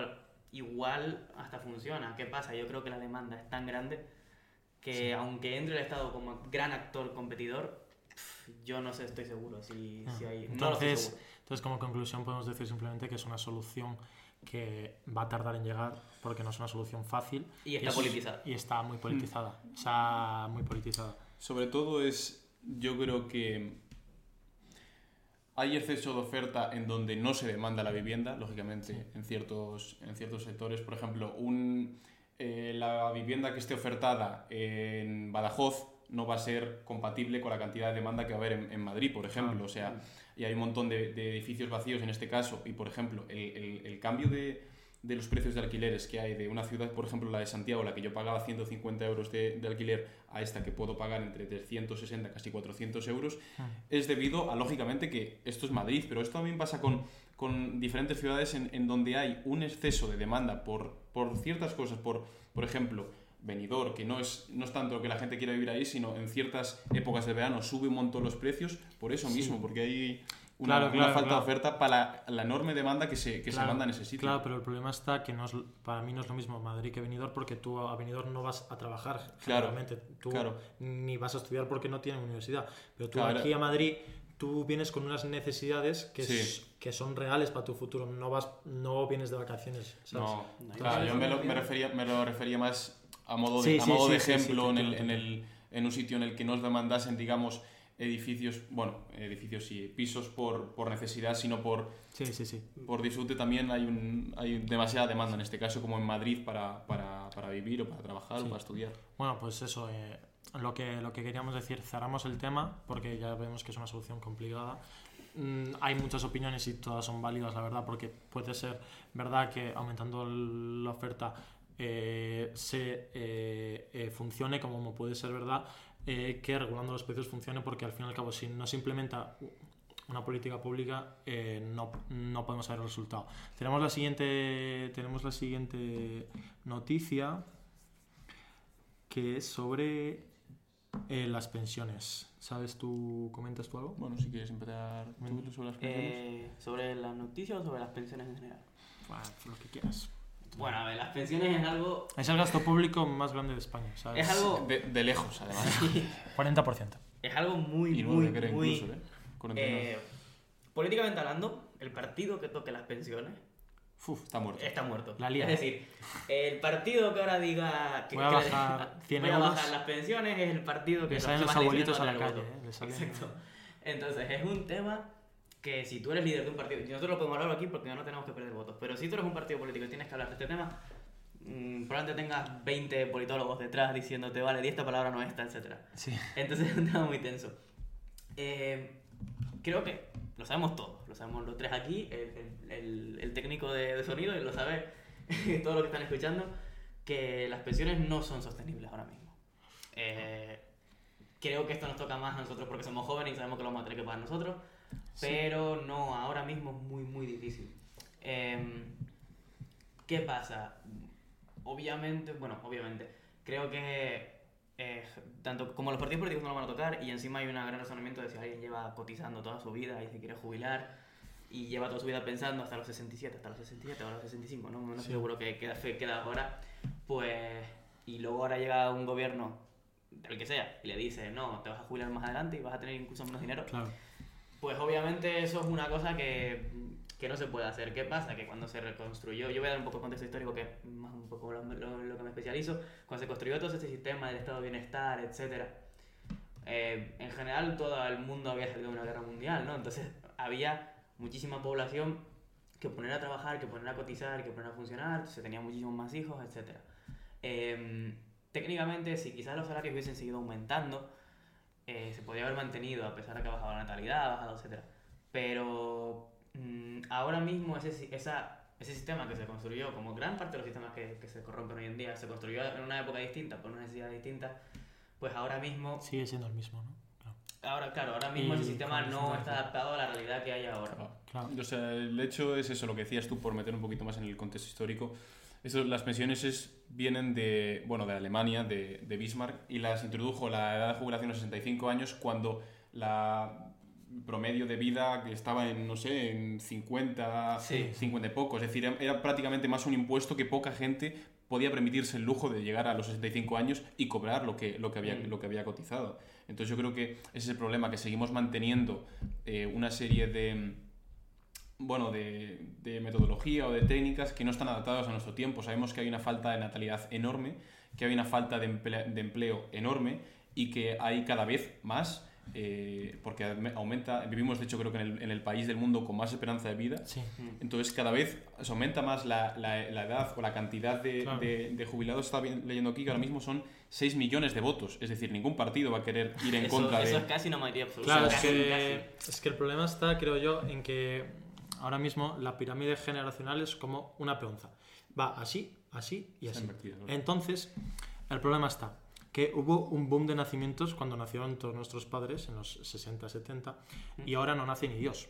igual hasta funciona. ¿Qué pasa? Yo creo que la demanda es tan grande que aunque entre el Estado como gran actor competidor, yo no sé, estoy seguro si, si hay... Entonces, entonces, como conclusión podemos decir simplemente que es una solución que va a tardar en llegar porque no es una solución fácil. Y está politizada. Y está muy politizada. O sea, muy politizada. Sobre todo es, yo creo que hay exceso de oferta en donde no se demanda la vivienda, lógicamente, en, ciertos, en ciertos sectores. Por ejemplo, un, eh, la vivienda que esté ofertada en Badajoz no va a ser compatible con la cantidad de demanda que va a haber en, Madrid, por ejemplo. Ah, o sea, y hay un montón de, edificios vacíos en este caso. Y, por ejemplo, el, el, cambio de, de, los precios de alquileres que hay de una ciudad, por ejemplo, la de Santiago, la que yo pagaba 150 euros de, de alquiler, a esta que puedo pagar entre 360, casi 400 euros, ah. es debido a, lógicamente, que esto es Madrid, pero esto también pasa con, con diferentes ciudades en, en donde hay un exceso de demanda por, por ciertas cosas, por, por ejemplo, venidor, que no es, no es tanto que la gente quiera vivir ahí, sino en ciertas épocas de verano sube un montón los precios por eso mismo, porque hay una, falta de oferta para la, enorme demanda que se, que se manda necesita. Claro, pero el problema está que no para mí no es lo mismo Madrid que venidor porque tú a venidor no vas a trabajar claramente, tú ni vas a estudiar porque no tienes universidad, pero tú aquí a Madrid tú vienes con unas necesidades que, que son reales para tu futuro, no vas no vienes de vacaciones. No, claro, yo me lo, me, refería, me lo refería más a modo de, a modo de ejemplo en el, en, el, en un sitio en el que nos demandasen, digamos, edificios, bueno, edificios y pisos por, por necesidad, sino por, Sí, sí, sí. por disfrute también hay, un, hay demasiada demanda en este caso, como en Madrid, para, para, para vivir o para trabajar Sí. o para estudiar. Bueno, pues eso, eh, lo, que, lo que queríamos decir, cerramos el tema porque ya vemos que es una solución complicada. Mm, hay muchas opiniones y todas son válidas, la verdad, porque puede ser verdad que aumentando la oferta eh, se eh, eh, funcione, como puede ser verdad eh, que regulando los precios funcione, porque al fin y al cabo, si no se implementa una política pública, eh, no, no podemos ver el resultado. Tenemos la siguiente, tenemos la siguiente noticia que es sobre eh, las pensiones. ¿Sabes tú, comentas tú algo? Bueno, si quieres empezar tú sobre las pensiones. Eh, ¿Sobre las noticias o sobre las pensiones en general? Bueno, lo que quieras. Bueno, a ver, las pensiones es algo... Es el gasto público más grande de España, ¿sabes? Es algo, De, de lejos, además. 40%. es algo muy, y muy, muy... incluso, ¿eh? 49. eh, políticamente hablando, el partido que toque las pensiones Uf, Está muerto. está muerto. La. Es decir, el partido que ahora diga que Voy a que- bajar 100 voy a bajar las pensiones es el partido que Le salen los le abuelitos a la calle, ¿eh? Exacto. Entonces, es un tema que si tú eres líder de un partido, y nosotros lo podemos hablar aquí porque no tenemos que perder votos, pero si tú eres un partido político y tienes que hablar de este tema, mm, probablemente tengas 20 politólogos detrás diciéndote, vale, di esta palabra, no esta, etc. Sí. Entonces es un tema muy tenso. Eh, creo que lo sabemos todos, lo sabemos los tres aquí, el, el- el- técnico de, de sonido, y lo sabe todos los que están escuchando, que las pensiones no son sostenibles ahora mismo. Eh, creo que esto nos toca más a nosotros porque somos jóvenes y sabemos que lo vamos a tener que pagar nosotros, Sí. pero no, ahora mismo es muy, muy difícil. Em, ¿Qué pasa? Obviamente, bueno, obviamente, creo que eh, tanto como los partidos políticos no lo van a tocar y encima hay un gran razonamiento de si alguien lleva cotizando toda su vida y se quiere jubilar y lleva toda su vida pensando hasta los 67, hasta los 67 o los 65, no, no Sí. seguro que queda, queda ahora, pues y luego ahora llega un gobierno del que sea y le dice no, te vas a jubilar más adelante y vas a tener incluso menos dinero, Claro. Pues obviamente eso es una cosa que, que no se puede hacer. ¿Qué pasa? Que cuando se reconstruyó, yo voy a dar un poco de contexto histórico que es más un poco lo, lo- lo que me especializo, cuando se construyó todo ese sistema del estado de bienestar, etc. en general todo el mundo había salido de una guerra mundial, ¿no? Entonces había muchísima población que poner a trabajar, que poner a cotizar, que poner a funcionar, se tenían muchísimos más hijos, etc. Em, técnicamente, si quizás los salarios hubiesen seguido aumentando, eh, se podría haber mantenido a pesar de que ha bajado la natalidad, ha bajado, etc. Pero mm, ahora mismo ese, esa, ese sistema que se construyó, como gran parte de los sistemas que, que se corrompen hoy en día, se construyó en una época distinta, por una necesidad distinta, pues ahora mismo, Sigue siendo el mismo, ¿no? Claro. ahora, claro, ahora mismo Y ese sistema no está adaptado a la realidad que hay ahora. Claro. Claro. O sea, el hecho es eso, lo que decías tú, por meter un poquito más en el contexto histórico. Eso, las pensiones es, vienen de, bueno, de Alemania, de, de Bismarck, y las introdujo la edad de jubilación a 65 años cuando la promedio de vida que estaba en, no sé, en 50, Sí. 50 y poco. Es decir, era prácticamente más un impuesto que poca gente podía permitirse el lujo de llegar a los 65 años y cobrar lo que, lo que, había, Mm. lo que había cotizado. Entonces yo creo que ese es el problema, que seguimos manteniendo eh, una serie de, bueno, de, de metodología o de técnicas que no están adaptadas a nuestro tiempo. Sabemos que hay una falta de natalidad enorme, que hay una falta de, emple- de empleo enorme y que hay cada vez más, eh, porque aumenta, vivimos de hecho creo que en el, en el país del mundo con más esperanza de vida, Sí. entonces cada vez se aumenta más la, la- la edad o la cantidad de, Claro. de- de jubilados. Estaba leyendo aquí que ahora mismo son 6 millones de votos, es decir, ningún partido va a querer ir en Eso, contra eso de... es casi una mayoría absoluta. Claro, es que, casi. es que el problema está, creo yo, en que ahora mismo la pirámide generacional es como una peonza. Va así, así y así. invertido, ¿no? Entonces, el problema está que hubo un boom de nacimientos cuando nacieron todos nuestros padres en los 60, 70 y ahora no nace ni Dios.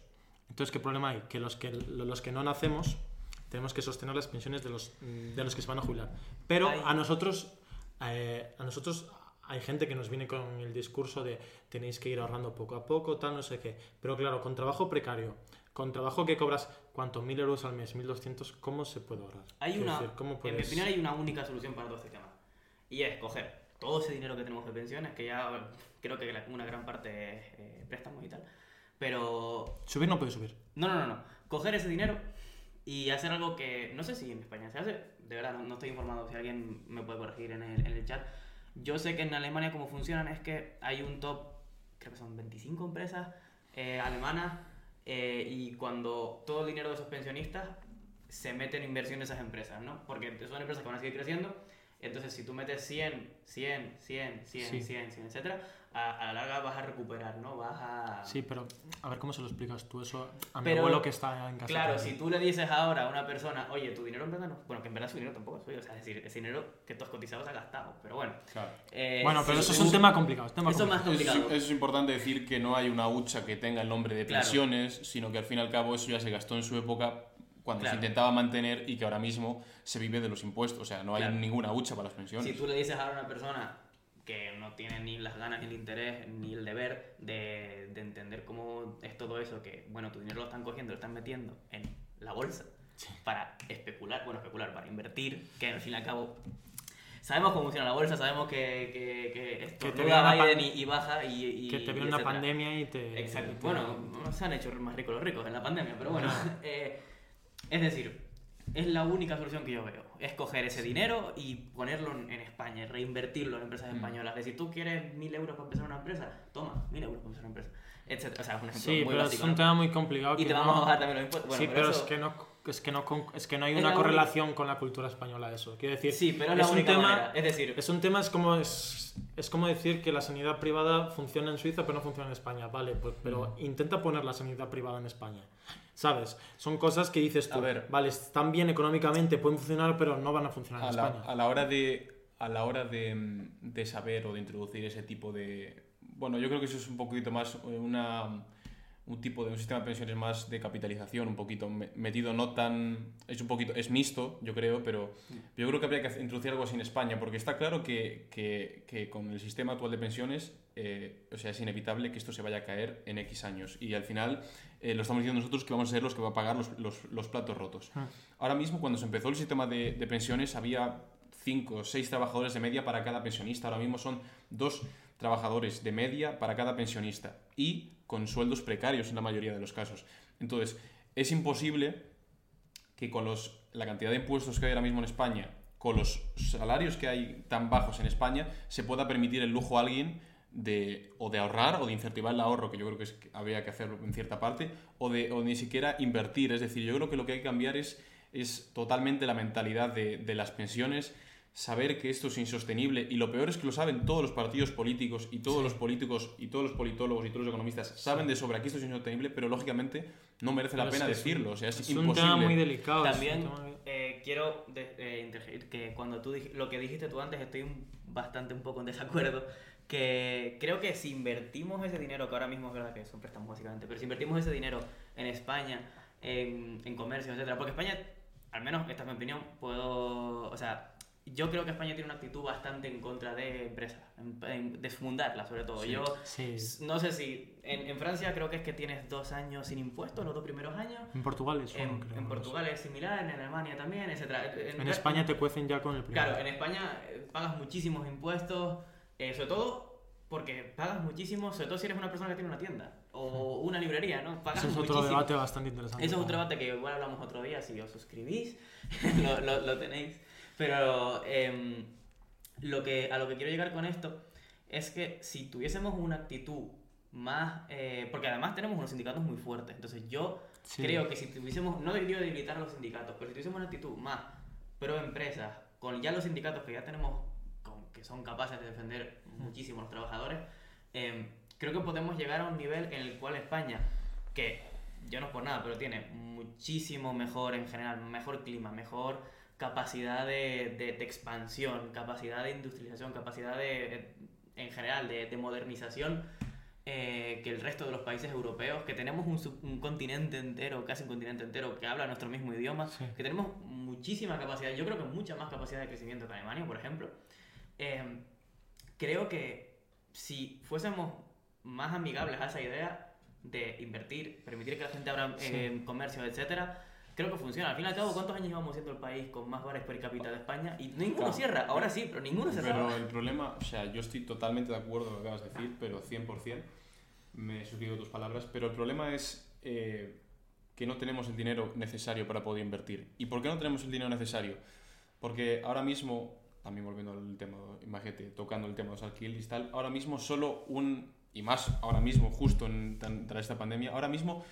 Entonces, ¿qué problema hay? Que los que, los que no nacemos tenemos que sostener las pensiones de los, de los que se van a jubilar. Pero a nosotros, eh, a nosotros hay gente que nos viene con el discurso de tenéis que ir ahorrando poco a poco, tal, no sé qué. Pero claro, con trabajo precario, con trabajo que cobras, ¿cuánto? ¿Mil euros al mes? ¿1200? ¿Cómo se puede ahorrar? Hay una, decir, ¿cómo en mi opinión hay una única solución para todo este tema. Y es coger todo ese dinero que tenemos de pensiones, que ya creo que una gran parte es eh, préstamos y tal. Pero Subir no puede subir. no, no, no, no. Coger ese dinero y hacer algo que no sé si en España se hace, de verdad no, no estoy informado, si alguien me puede corregir en el, en el chat. Yo sé que en Alemania como funcionan es que hay un top, creo que son 25 empresas eh, alemanas eh, y cuando todo el dinero de esos pensionistas se mete en inversión en esas empresas, ¿no? Porque son empresas que van a seguir creciendo. Entonces, si tú metes 100, 100, 100, 100, Sí. 100, 100, etcétera, a, a la larga vas a recuperar, ¿no? Vas a... Sí, pero a ver cómo se lo explicas tú eso a mi Pero, abuelo que está en casa. Claro, también. si tú le dices ahora a una persona, oye, tu dinero en verdad no... Bueno, que en verdad su dinero tampoco es suyo, o sea, es decir, ese dinero que tú has cotizado se ha gastado, pero bueno. Claro. Eh, Bueno, pero si eso es un tema complicado. es tema Eso es más complicado. Eso, es- importante decir que no hay una hucha que tenga el nombre de Claro. pensiones, sino que al fin y al cabo eso ya se gastó en su época cuando Claro. se intentaba mantener y que ahora mismo se vive de los impuestos. O sea, no hay Claro. ninguna hucha para las pensiones. Si tú le dices ahora a una persona que no tiene ni las ganas, ni el interés, ni el deber de, de entender cómo es todo eso, que, bueno, tu dinero lo están cogiendo, lo están metiendo en la bolsa para especular, bueno, especular, para invertir, que al fin y al cabo sabemos cómo funciona la bolsa, sabemos que, que, que estornuda Biden y, y baja y, y que te viene una pandemia y te. Exacto. y te- Bueno, se han hecho más ricos los ricos en la pandemia, pero bueno. eh, es decir, es la única solución que yo veo. Es coger ese dinero y ponerlo en España, reinvertirlo en empresas Mm. españolas. Es decir, tú quieres mil euros para empezar una empresa, toma, mil euros para empezar una empresa. Etcétera. O sea, es un ejemplo Sí, muy pero básico. es un ¿no? tema muy complicado. Y que te no- vamos a bajar también los impuestos. Bueno, sí, pero pero eso- es que no. Es que no, es que no hay Es una la correlación con la cultura española eso. Quiero decir, Sí, pero es la un única tema, manera. Es decir, Es un tema, es como, es, es como decir que la sanidad privada funciona en Suiza pero no funciona en España. Vale, pues, pero intenta poner la sanidad privada en España. ¿Sabes? Son cosas que dices tú, A ver. vale, están bien económicamente, pueden funcionar, pero no van a funcionar a en la, España. a la hora de a la hora de, mm, de saber o de introducir ese tipo de bueno yo creo que eso es un poquito más eh, una un tipo de un sistema de pensiones más de capitalización un poquito me- metido no tan es un poquito es mixto yo creo pero yo creo que habría que introducir algo así en España porque está claro que, que, que con el sistema actual de pensiones eh, o sea es inevitable que esto se vaya a caer en X años y al final eh, lo estamos diciendo nosotros que vamos a ser los que va a pagar los, los, los platos rotos Hmm. Ahora mismo, cuando se empezó el sistema de, de pensiones, había cinco o seis trabajadores de media para cada pensionista. Ahora mismo son dos trabajadores de media para cada pensionista y con sueldos precarios en la mayoría de los casos. Entonces, es imposible que con los, la cantidad de impuestos que hay ahora mismo en España, con los salarios que hay tan bajos en España, se pueda permitir el lujo a alguien de, o de ahorrar o de incentivar el ahorro, que yo creo que, es, que habría que hacerlo en cierta parte, o de o ni siquiera invertir. Es decir, yo creo que lo que hay que cambiar es, es totalmente la mentalidad de, de las pensiones, saber que esto es insostenible y lo peor es que lo saben todos los partidos políticos y todos los políticos y todos los politólogos y todos los economistas saben de sobra que esto es insostenible, pero lógicamente no merece la Pero es pena decirlo, o sea, es, es imposible. un tema muy delicado. También eh, quiero de- eh, interferir que cuando tú lo que dijiste tú antes estoy un- bastante un poco en desacuerdo que creo que si invertimos ese dinero que ahora mismo es verdad que son préstamos básicamente pero si invertimos ese dinero en España en, en comercio etcétera porque España al menos esta es mi opinión puedo o sea yo creo que España tiene una actitud bastante en contra de empresas, en, en desfundarlas sobre todo. Sí. Yo Sí. no sé si en, en Francia creo que es que tienes dos años sin impuestos, los dos primeros años. En Portugal es En, creo, en Portugal es similar, en Alemania también, etc. sé. En España te cuecen ya con el primero. Claro, en España eh, pagas muchísimos impuestos, eh, sobre todo porque pagas muchísimo, sobre todo si eres una persona que tiene una tienda o una librería, ¿no? Pagas Ese es otro muchísimo. debate bastante interesante. Eso es otro debate que igual hablamos otro día, si os suscribís, lo, lo- lo tenéis. Pero em, lo que, a lo que quiero llegar con esto es que si tuviésemos una actitud más... eh, porque además tenemos unos sindicatos muy fuertes, entonces yo Sí. creo que si tuviésemos, no digo debilitar a los sindicatos, pero si tuviésemos una actitud más pro empresas, con ya los sindicatos que ya tenemos, con- que son capaces de defender muchísimo a los trabajadores, em, creo que podemos llegar a un nivel en el cual España, que yo no es por nada, pero tiene muchísimo mejor en general, mejor clima, mejor capacidad de, de- de expansión, capacidad de industrialización, capacidad de, en general de, de modernización eh, que el resto de los países europeos, que tenemos un, sub- un continente entero, casi un continente entero, que habla nuestro mismo idioma, Sí. que tenemos muchísima capacidad, yo creo que mucha más capacidad de crecimiento que Alemania, por ejemplo. Eh, creo que si fuésemos más amigables a esa idea de invertir, permitir que la gente abra Sí. eh, comercio, etcétera, creo que funciona. Al fin y al cabo, ¿cuántos años llevamos siendo el país con más bares per cápita de España? Y ninguno Claro. cierra, ahora sí, pero ninguno se cierra. Pero el problema, o sea, yo estoy totalmente de acuerdo con lo que acabas de decir, pero 100%, me suscribo tus palabras, pero el problema es eh, que no tenemos el dinero necesario para poder invertir. ¿Y por qué no tenemos el dinero necesario? Porque ahora mismo también volviendo al tema, imagínate, tocando el tema de los alquileres y tal, ahora mismo solo un, y más ahora mismo, justo en, tras esta pandemia, ahora mismo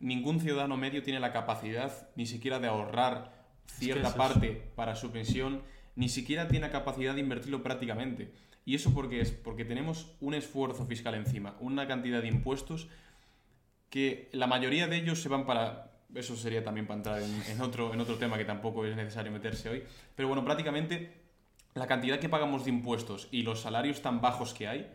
ningún ciudadano medio tiene la capacidad ni siquiera de ahorrar cierta parte para su pensión, ni siquiera tiene la capacidad de invertirlo prácticamente. ¿Y eso por qué es? Porque tenemos un esfuerzo fiscal encima, una cantidad de impuestos que la mayoría de ellos se van para... Eso sería también para entrar en, otro, en otro tema que tampoco es necesario meterse hoy. Pero bueno, prácticamente la cantidad que pagamos de impuestos y los salarios tan bajos que hay,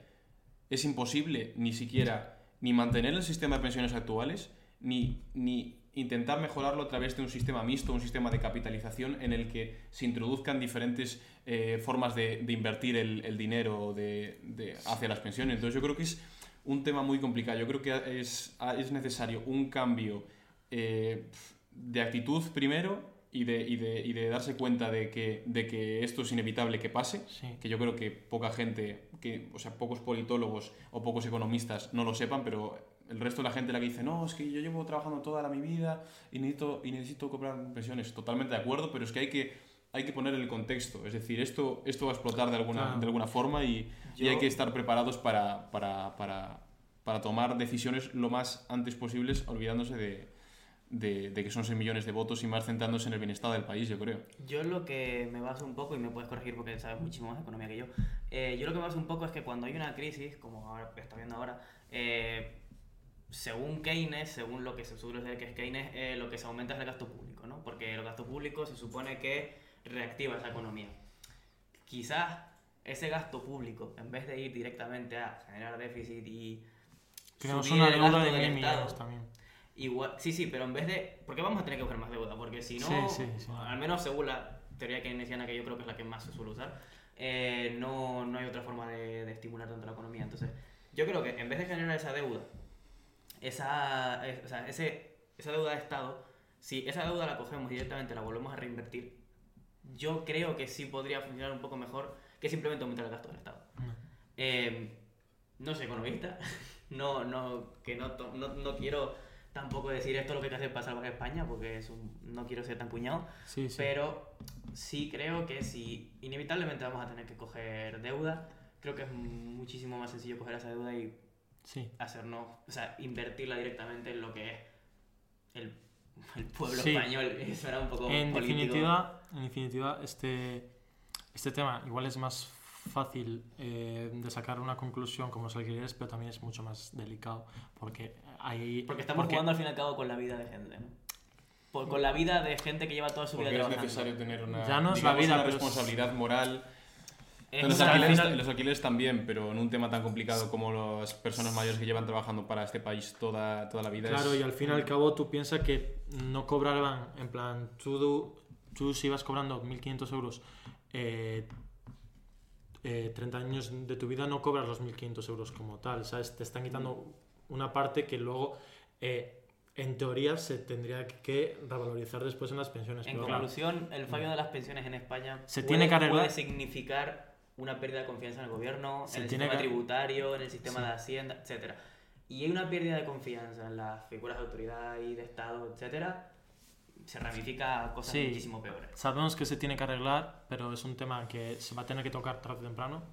es imposible ni siquiera ni mantener el sistema de pensiones actuales, ni, ni intentar mejorarlo a través de un sistema mixto, un sistema de capitalización en el que se introduzcan diferentes eh, formas de, invertir el, dinero de, hacia las pensiones. Entonces yo creo que es un tema muy complicado. Yo creo que es, es necesario un cambio eh, de actitud primero y de, y de, y de, darse cuenta de que, de que esto es inevitable que pase, que yo creo que poca gente, que, o sea, pocos politólogos o pocos economistas no lo sepan, pero el resto de la gente la que dice, no, es que yo llevo trabajando toda la, mi vida y necesito, y necesito cobrar pensiones, totalmente de acuerdo, pero es que hay que, hay que poner el contexto, es decir, esto, esto va a explotar de alguna, de alguna forma y, y, hay que estar preparados para, para, para, para tomar decisiones lo más antes posibles, olvidándose de, de, de, que son 6 millones de votos y más centrándose en el bienestar del país, yo creo. Yo lo que me baso un poco, y me puedes corregir porque sabes muchísimo más de economía que yo, eh, yo lo que me baso un poco es que cuando hay una crisis, como ahora está viendo ahora, eh, según Keynes, según lo que se suele que es Keynes, eh, lo que se aumenta es el gasto público, ¿no? Porque el gasto público se supone que reactiva esa economía. Quizás ese gasto público, en vez de ir directamente a generar déficit y... Tenemos una deuda de mil millones también. Igual, sí, sí, pero en vez de... Porque vamos a tener que coger más deuda, porque si no, al menos según la teoría keynesiana, que yo creo que es la que más se suele usar, eh, no, no hay otra forma de, de estimular tanto la economía. Entonces, yo creo que en vez de generar esa deuda esa, o sea, ese, esa deuda de Estado, si esa deuda la cogemos directamente, la volvemos a reinvertir, yo creo que sí podría funcionar un poco mejor que simplemente aumentar el gasto del Estado. No, eh, no soy economista, no, no, que no, no, no, quiero tampoco decir esto lo que hay que hacer para salvar España, porque es no quiero ser tan cuñado, sí, sí. pero sí creo que si inevitablemente vamos a tener que coger deuda, creo que es muchísimo más sencillo coger esa deuda y sí. hacernos, o sea, invertirla directamente en lo que es el, el pueblo español. Eso era un poco en definitiva, en definitiva, este, este tema igual es más fácil eh, de sacar una conclusión como los alquileres, pero también es mucho más delicado porque hay... Porque estamos jugando al fin y al cabo con la vida de gente, ¿no? con la vida de gente que lleva toda su vida porque es necesario tener una, ya no es la vida, una responsabilidad moral los alquileres, los alquileres, también, pero en un tema tan complicado como las personas mayores que llevan trabajando para este país toda, toda la vida. Claro, y al fin y al cabo tú piensas que no cobraban, en plan, tú, tú si ibas cobrando 1.500 euros eh, 30 eh, años de tu vida, no cobras los 1.500 euros como tal, ¿sabes? Te están quitando una parte que luego... Eh, en teoría se tendría que revalorizar después en las pensiones. En conclusión, el fallo de las pensiones en España se tiene que puede significar una pérdida de confianza en el gobierno, en el sistema tributario, en el sistema de Hacienda, etcétera. Y hay una pérdida de confianza en las figuras de autoridad y de Estado, etcétera, se ramifica a cosas muchísimo peores. Sabemos que se tiene que arreglar, pero es un tema que se va a tener que tocar tarde o temprano.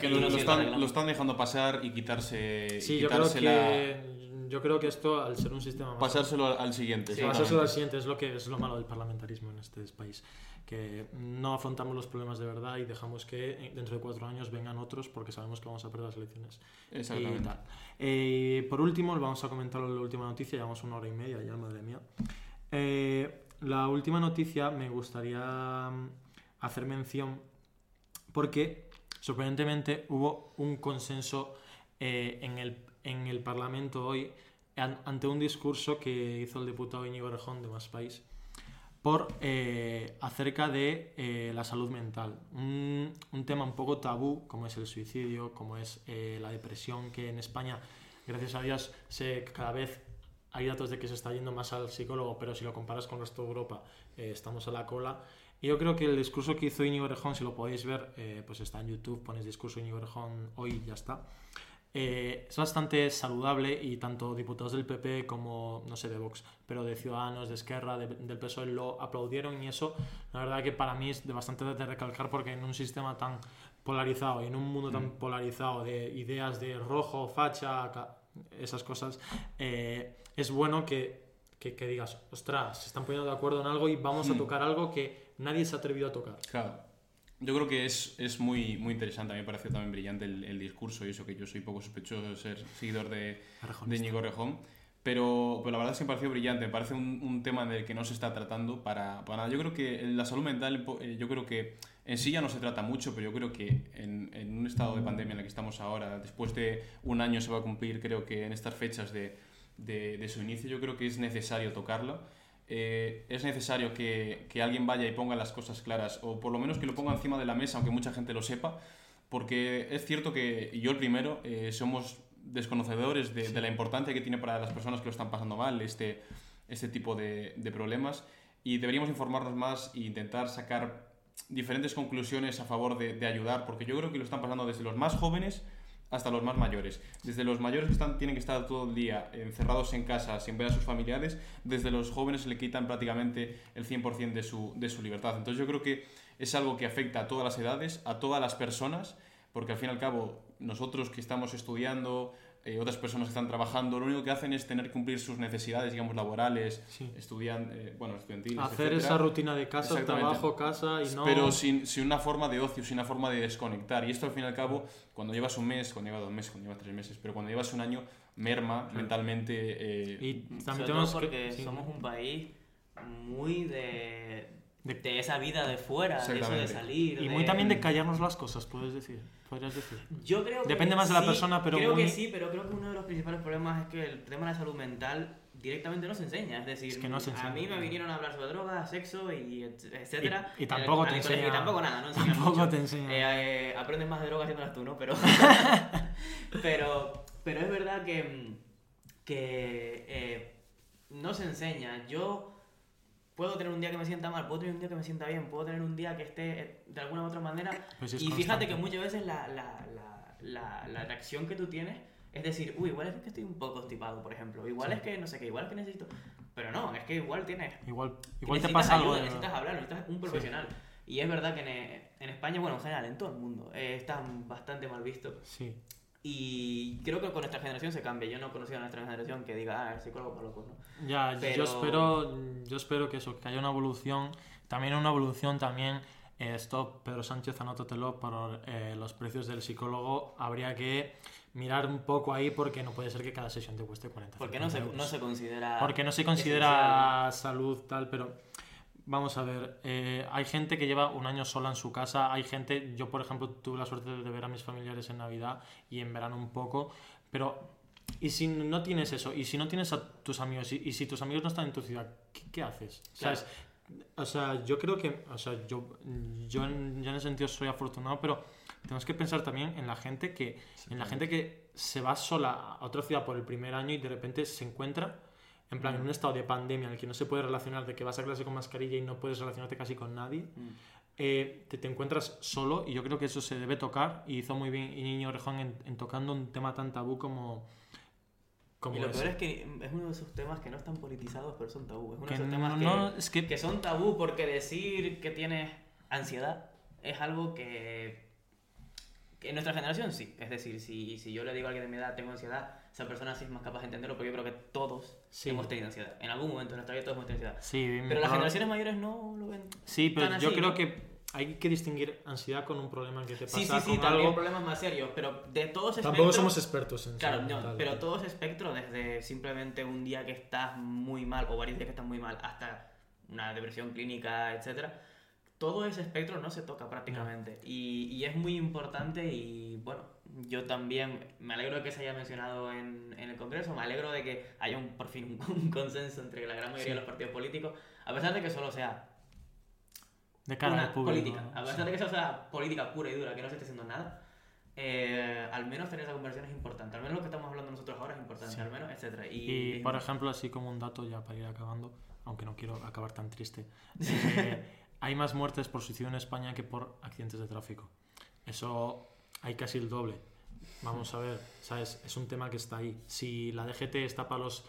que lo, están, dejando pasar y quitarse. Sí, yo, creo que, yo creo que esto, al ser un sistema. Pasárselo al siguiente. Sí, pasárselo al siguiente es lo, que, es lo malo del parlamentarismo en este país que no afrontamos los problemas de verdad y dejamos que dentro de cuatro años vengan otros porque sabemos que vamos a perder las elecciones. Exactamente. Y tal. Eh, por último, vamos a comentar la última noticia, llevamos una hora y media ya, madre mía. Eh, la última noticia me gustaría mm, hacer mención porque sorprendentemente hubo un consenso eh, en, el, en el Parlamento hoy ante un discurso que hizo el diputado Íñigo Rejón de Más País por eh, acerca de eh, la salud mental. Un, un, tema un poco tabú, como es el suicidio, como es eh, la depresión, que en España, gracias a Dios, se, cada vez hay datos de que se está yendo más al psicólogo, pero si lo comparas con el resto de Europa, estamos a la cola. Y yo creo que el discurso que hizo Íñigo Orejón, si lo podéis ver, pues está en YouTube, ponéis discurso Íñigo Orejón hoy y ya está. Eh, es bastante saludable y tanto diputados del PP como, no sé, de Vox, pero de Ciudadanos, de Esquerra, de- del PSOE lo aplaudieron y eso, la verdad que para mí es de bastante de recalcar porque en un sistema tan polarizado y en un mundo tan Mm. polarizado de ideas de rojo, facha, esas cosas, eh, es bueno que, que, que digas, ostras, se están poniendo de acuerdo en algo y vamos a Mm. tocar algo que nadie se ha atrevido a tocar. Claro. Yo creo que es, es muy, muy interesante. A mí me pareció también brillante el, el discurso y eso que yo soy poco sospechoso de ser seguidor de, de Arrejonista. Íñigo Rejón. Pero, pero la verdad es que me pareció brillante. Me parece un, un tema del que no se está tratando para, para nada. Yo creo que la salud mental, eh, yo creo que en sí ya no se trata mucho, pero yo creo que en, en un estado de pandemia en el que estamos ahora, después de un año se va a cumplir, creo que en estas fechas de, de, de su inicio, yo creo que es necesario tocarlo. Eh, es necesario que, que alguien vaya y ponga las cosas claras, o por lo menos que lo ponga encima de la mesa, aunque mucha gente lo sepa, porque es cierto que, yo el primero, eh, somos desconocedores de, de la importancia que tiene para las personas que lo están pasando mal este, este tipo de, de problemas y deberíamos informarnos más e intentar sacar diferentes conclusiones a favor de, de ayudar, porque yo creo que lo están pasando desde los más jóvenes hasta los más mayores. Desde los mayores que están, tienen que estar todo el día encerrados en casa sin ver a sus familiares, desde los jóvenes le quitan prácticamente el 100% de su, de su libertad. Entonces yo creo que es algo que afecta a todas las edades, a todas las personas, porque al fin y al cabo nosotros que estamos estudiando, eh, otras personas que están trabajando, lo único que hacen es tener que cumplir sus necesidades, digamos, laborales, Sí. estudian, eh, bueno, estudiantiles, Hacer etcétera. esa rutina de casa, trabajo, casa y no... Pero sin, sin una forma de ocio, sin una forma de desconectar. Y esto al fin y al cabo, cuando llevas un mes, cuando llevas dos meses, cuando llevas tres meses, pero cuando llevas un año, merma mentalmente. eh, Y Sobre también tenemos porque que... sí. somos un país muy de, De- de, esa vida de fuera, de eso de salir. Y de- muy también de callarnos las cosas, puedes decir. Podrías decir. Yo creo que Depende más de la persona, pero Creo muy- que sí, pero creo que uno de los principales problemas es que el tema de la salud mental directamente no se enseña. Es decir, Es que no se a mí me vinieron a hablar sobre drogas, sexo y et- etcétera. Y- y en tampoco el- te enseña- Y tampoco nada, no tampoco mucho. te enseña. Eh, eh, aprendes más de drogas haciéndolas tú, ¿no? Pero, pero, pero es verdad que, que eh, no se enseña. Yo puedo tener un día que me sienta mal, puedo tener un día que me sienta bien, puedo tener un día que esté eh, de alguna u otra manera Pues es y fíjate constante. que muchas veces la, la, la, la, reacción que tú tienes es decir, uy, igual es que estoy un poco constipado, por ejemplo. Igual Sí. es que no sé qué, igual es que necesito. Pero no, es que igual tienes. Igual, igual te pasa algo ayuda, de... necesitas hablar, necesitas un profesional. Y es verdad que en, en España, bueno, en general, en todo el mundo, eh, está bastante mal visto. Sí. Y creo que con nuestra generación se cambia. Yo no he conocido a nuestra generación que diga, ah, el psicólogo para locos, ¿no? Ya, Pero- yo espero, yo espero que eso, que haya una evolución, también una evolución también, eh, esto Pedro Sánchez anótatelo por eh, los precios del psicólogo, habría que mirar un poco ahí porque no puede ser que cada sesión te cueste 40 Porque no se, 50 no se considera. Porque no se considera salud tal, pero vamos a ver, eh, hay gente que lleva un año sola en su casa, hay gente, yo por ejemplo tuve la suerte de ver a mis familiares en Navidad y en verano un poco, pero y si no tienes eso, y si no tienes a tus amigos, y, y si tus amigos no están en tu ciudad, ¿qué, qué haces? Claro. ¿Sabes? O sea, yo creo que, o sea, yo, yo, en, yo en ese sentido soy afortunado, pero tenemos que pensar también en la gente que, en la gente que se va sola a otra ciudad por el primer año y de repente se encuentra, en plan, en un estado de pandemia en el que no se puede relacionar, de que vas a clase con mascarilla y no puedes relacionarte casi con nadie, Mm. eh, te, te encuentras solo y yo creo que eso se debe tocar y hizo muy bien Niño Rejón en, en tocando un tema tan tabú como... como Y lo ese. peor es que es uno de esos temas que no están politizados, pero son tabú. Es uno Que de esos no, temas que, no, es que, que son tabú porque decir que tienes ansiedad es algo que, que en nuestra generación sí. Es decir, si, si yo le digo a alguien de mi edad tengo ansiedad, esa persona sí es más capaz de entenderlo porque yo creo que todos Sí. hemos tenido ansiedad. En algún momento de nuestra vida todos hemos tenido ansiedad. sí, Pero las generaciones mayores no lo ven. Sí, pero tan yo así, creo ¿no? que hay que distinguir ansiedad con un problema que te pasa Sí, sí, sí, con también algo. problemas más serios, pero de todos Tampoco somos expertos en Claro, no, mental. pero todo ese espectro, desde simplemente un día que estás muy mal o varios días que estás muy mal hasta una depresión clínica, etcétera, todo ese espectro no se toca prácticamente. Y, y es muy importante y bueno, yo también me alegro de que se haya mencionado en, en el Congreso, me alegro de que haya un, por fin un, un consenso entre la gran mayoría Sí. de los partidos políticos, a pesar de que solo sea de cara una al público. política. A pesar sí. de que eso sea política pura y dura, que no se esté haciendo nada, eh, al menos tener esa conversión es importante. Al menos lo que estamos hablando nosotros ahora es importante, Sí. al menos, etcétera. Y, Y por ejemplo, así como un dato ya para ir acabando, aunque no quiero acabar tan triste, eh, hay más muertes por suicidio en España que por accidentes de tráfico. Eso hay casi el doble. vamos a ver, ¿sabes? Es un tema que está ahí. Si la DGT está para los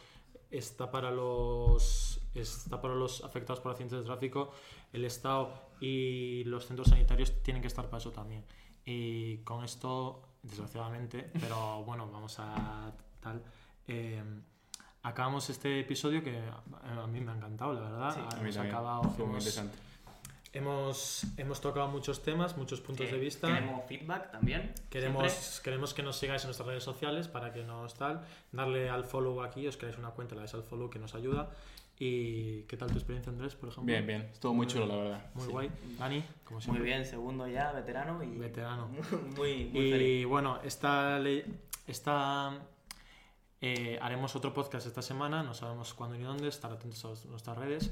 está para los está para los afectados por accidentes de tráfico, el Estado y los centros sanitarios tienen que estar para eso también. Y con esto, desgraciadamente, pero bueno, vamos a tal. eh, acabamos este episodio que a mí me ha encantado, la verdad. A mí Hemos acabado, Fue muy interesante. Hemos, hemos tocado muchos temas, muchos puntos de vista. Queremos feedback también. Queremos, siempre. queremos que nos sigáis en nuestras redes sociales para que nos tal. Darle al follow aquí, os creáis una cuenta, le dais al follow que nos ayuda. ¿Y qué tal tu experiencia, Andrés, por ejemplo? Bien, bien. Estuvo muy chulo, la verdad. Muy Sí. guay. Dani, como Muy siempre. bien, segundo ya, veterano y. Veterano. muy, muy Y feliz. bueno, esta, le- esta eh, haremos otro podcast esta semana, no sabemos cuándo ni dónde, estar atentos a nuestras redes.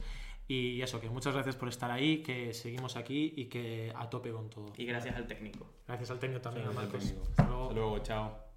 Y eso, que muchas gracias por estar ahí, que seguimos aquí y que a tope con todo. Y gracias al técnico. Gracias al técnico también, a Gracias al Marcos. Hasta luego. Hasta luego, chao.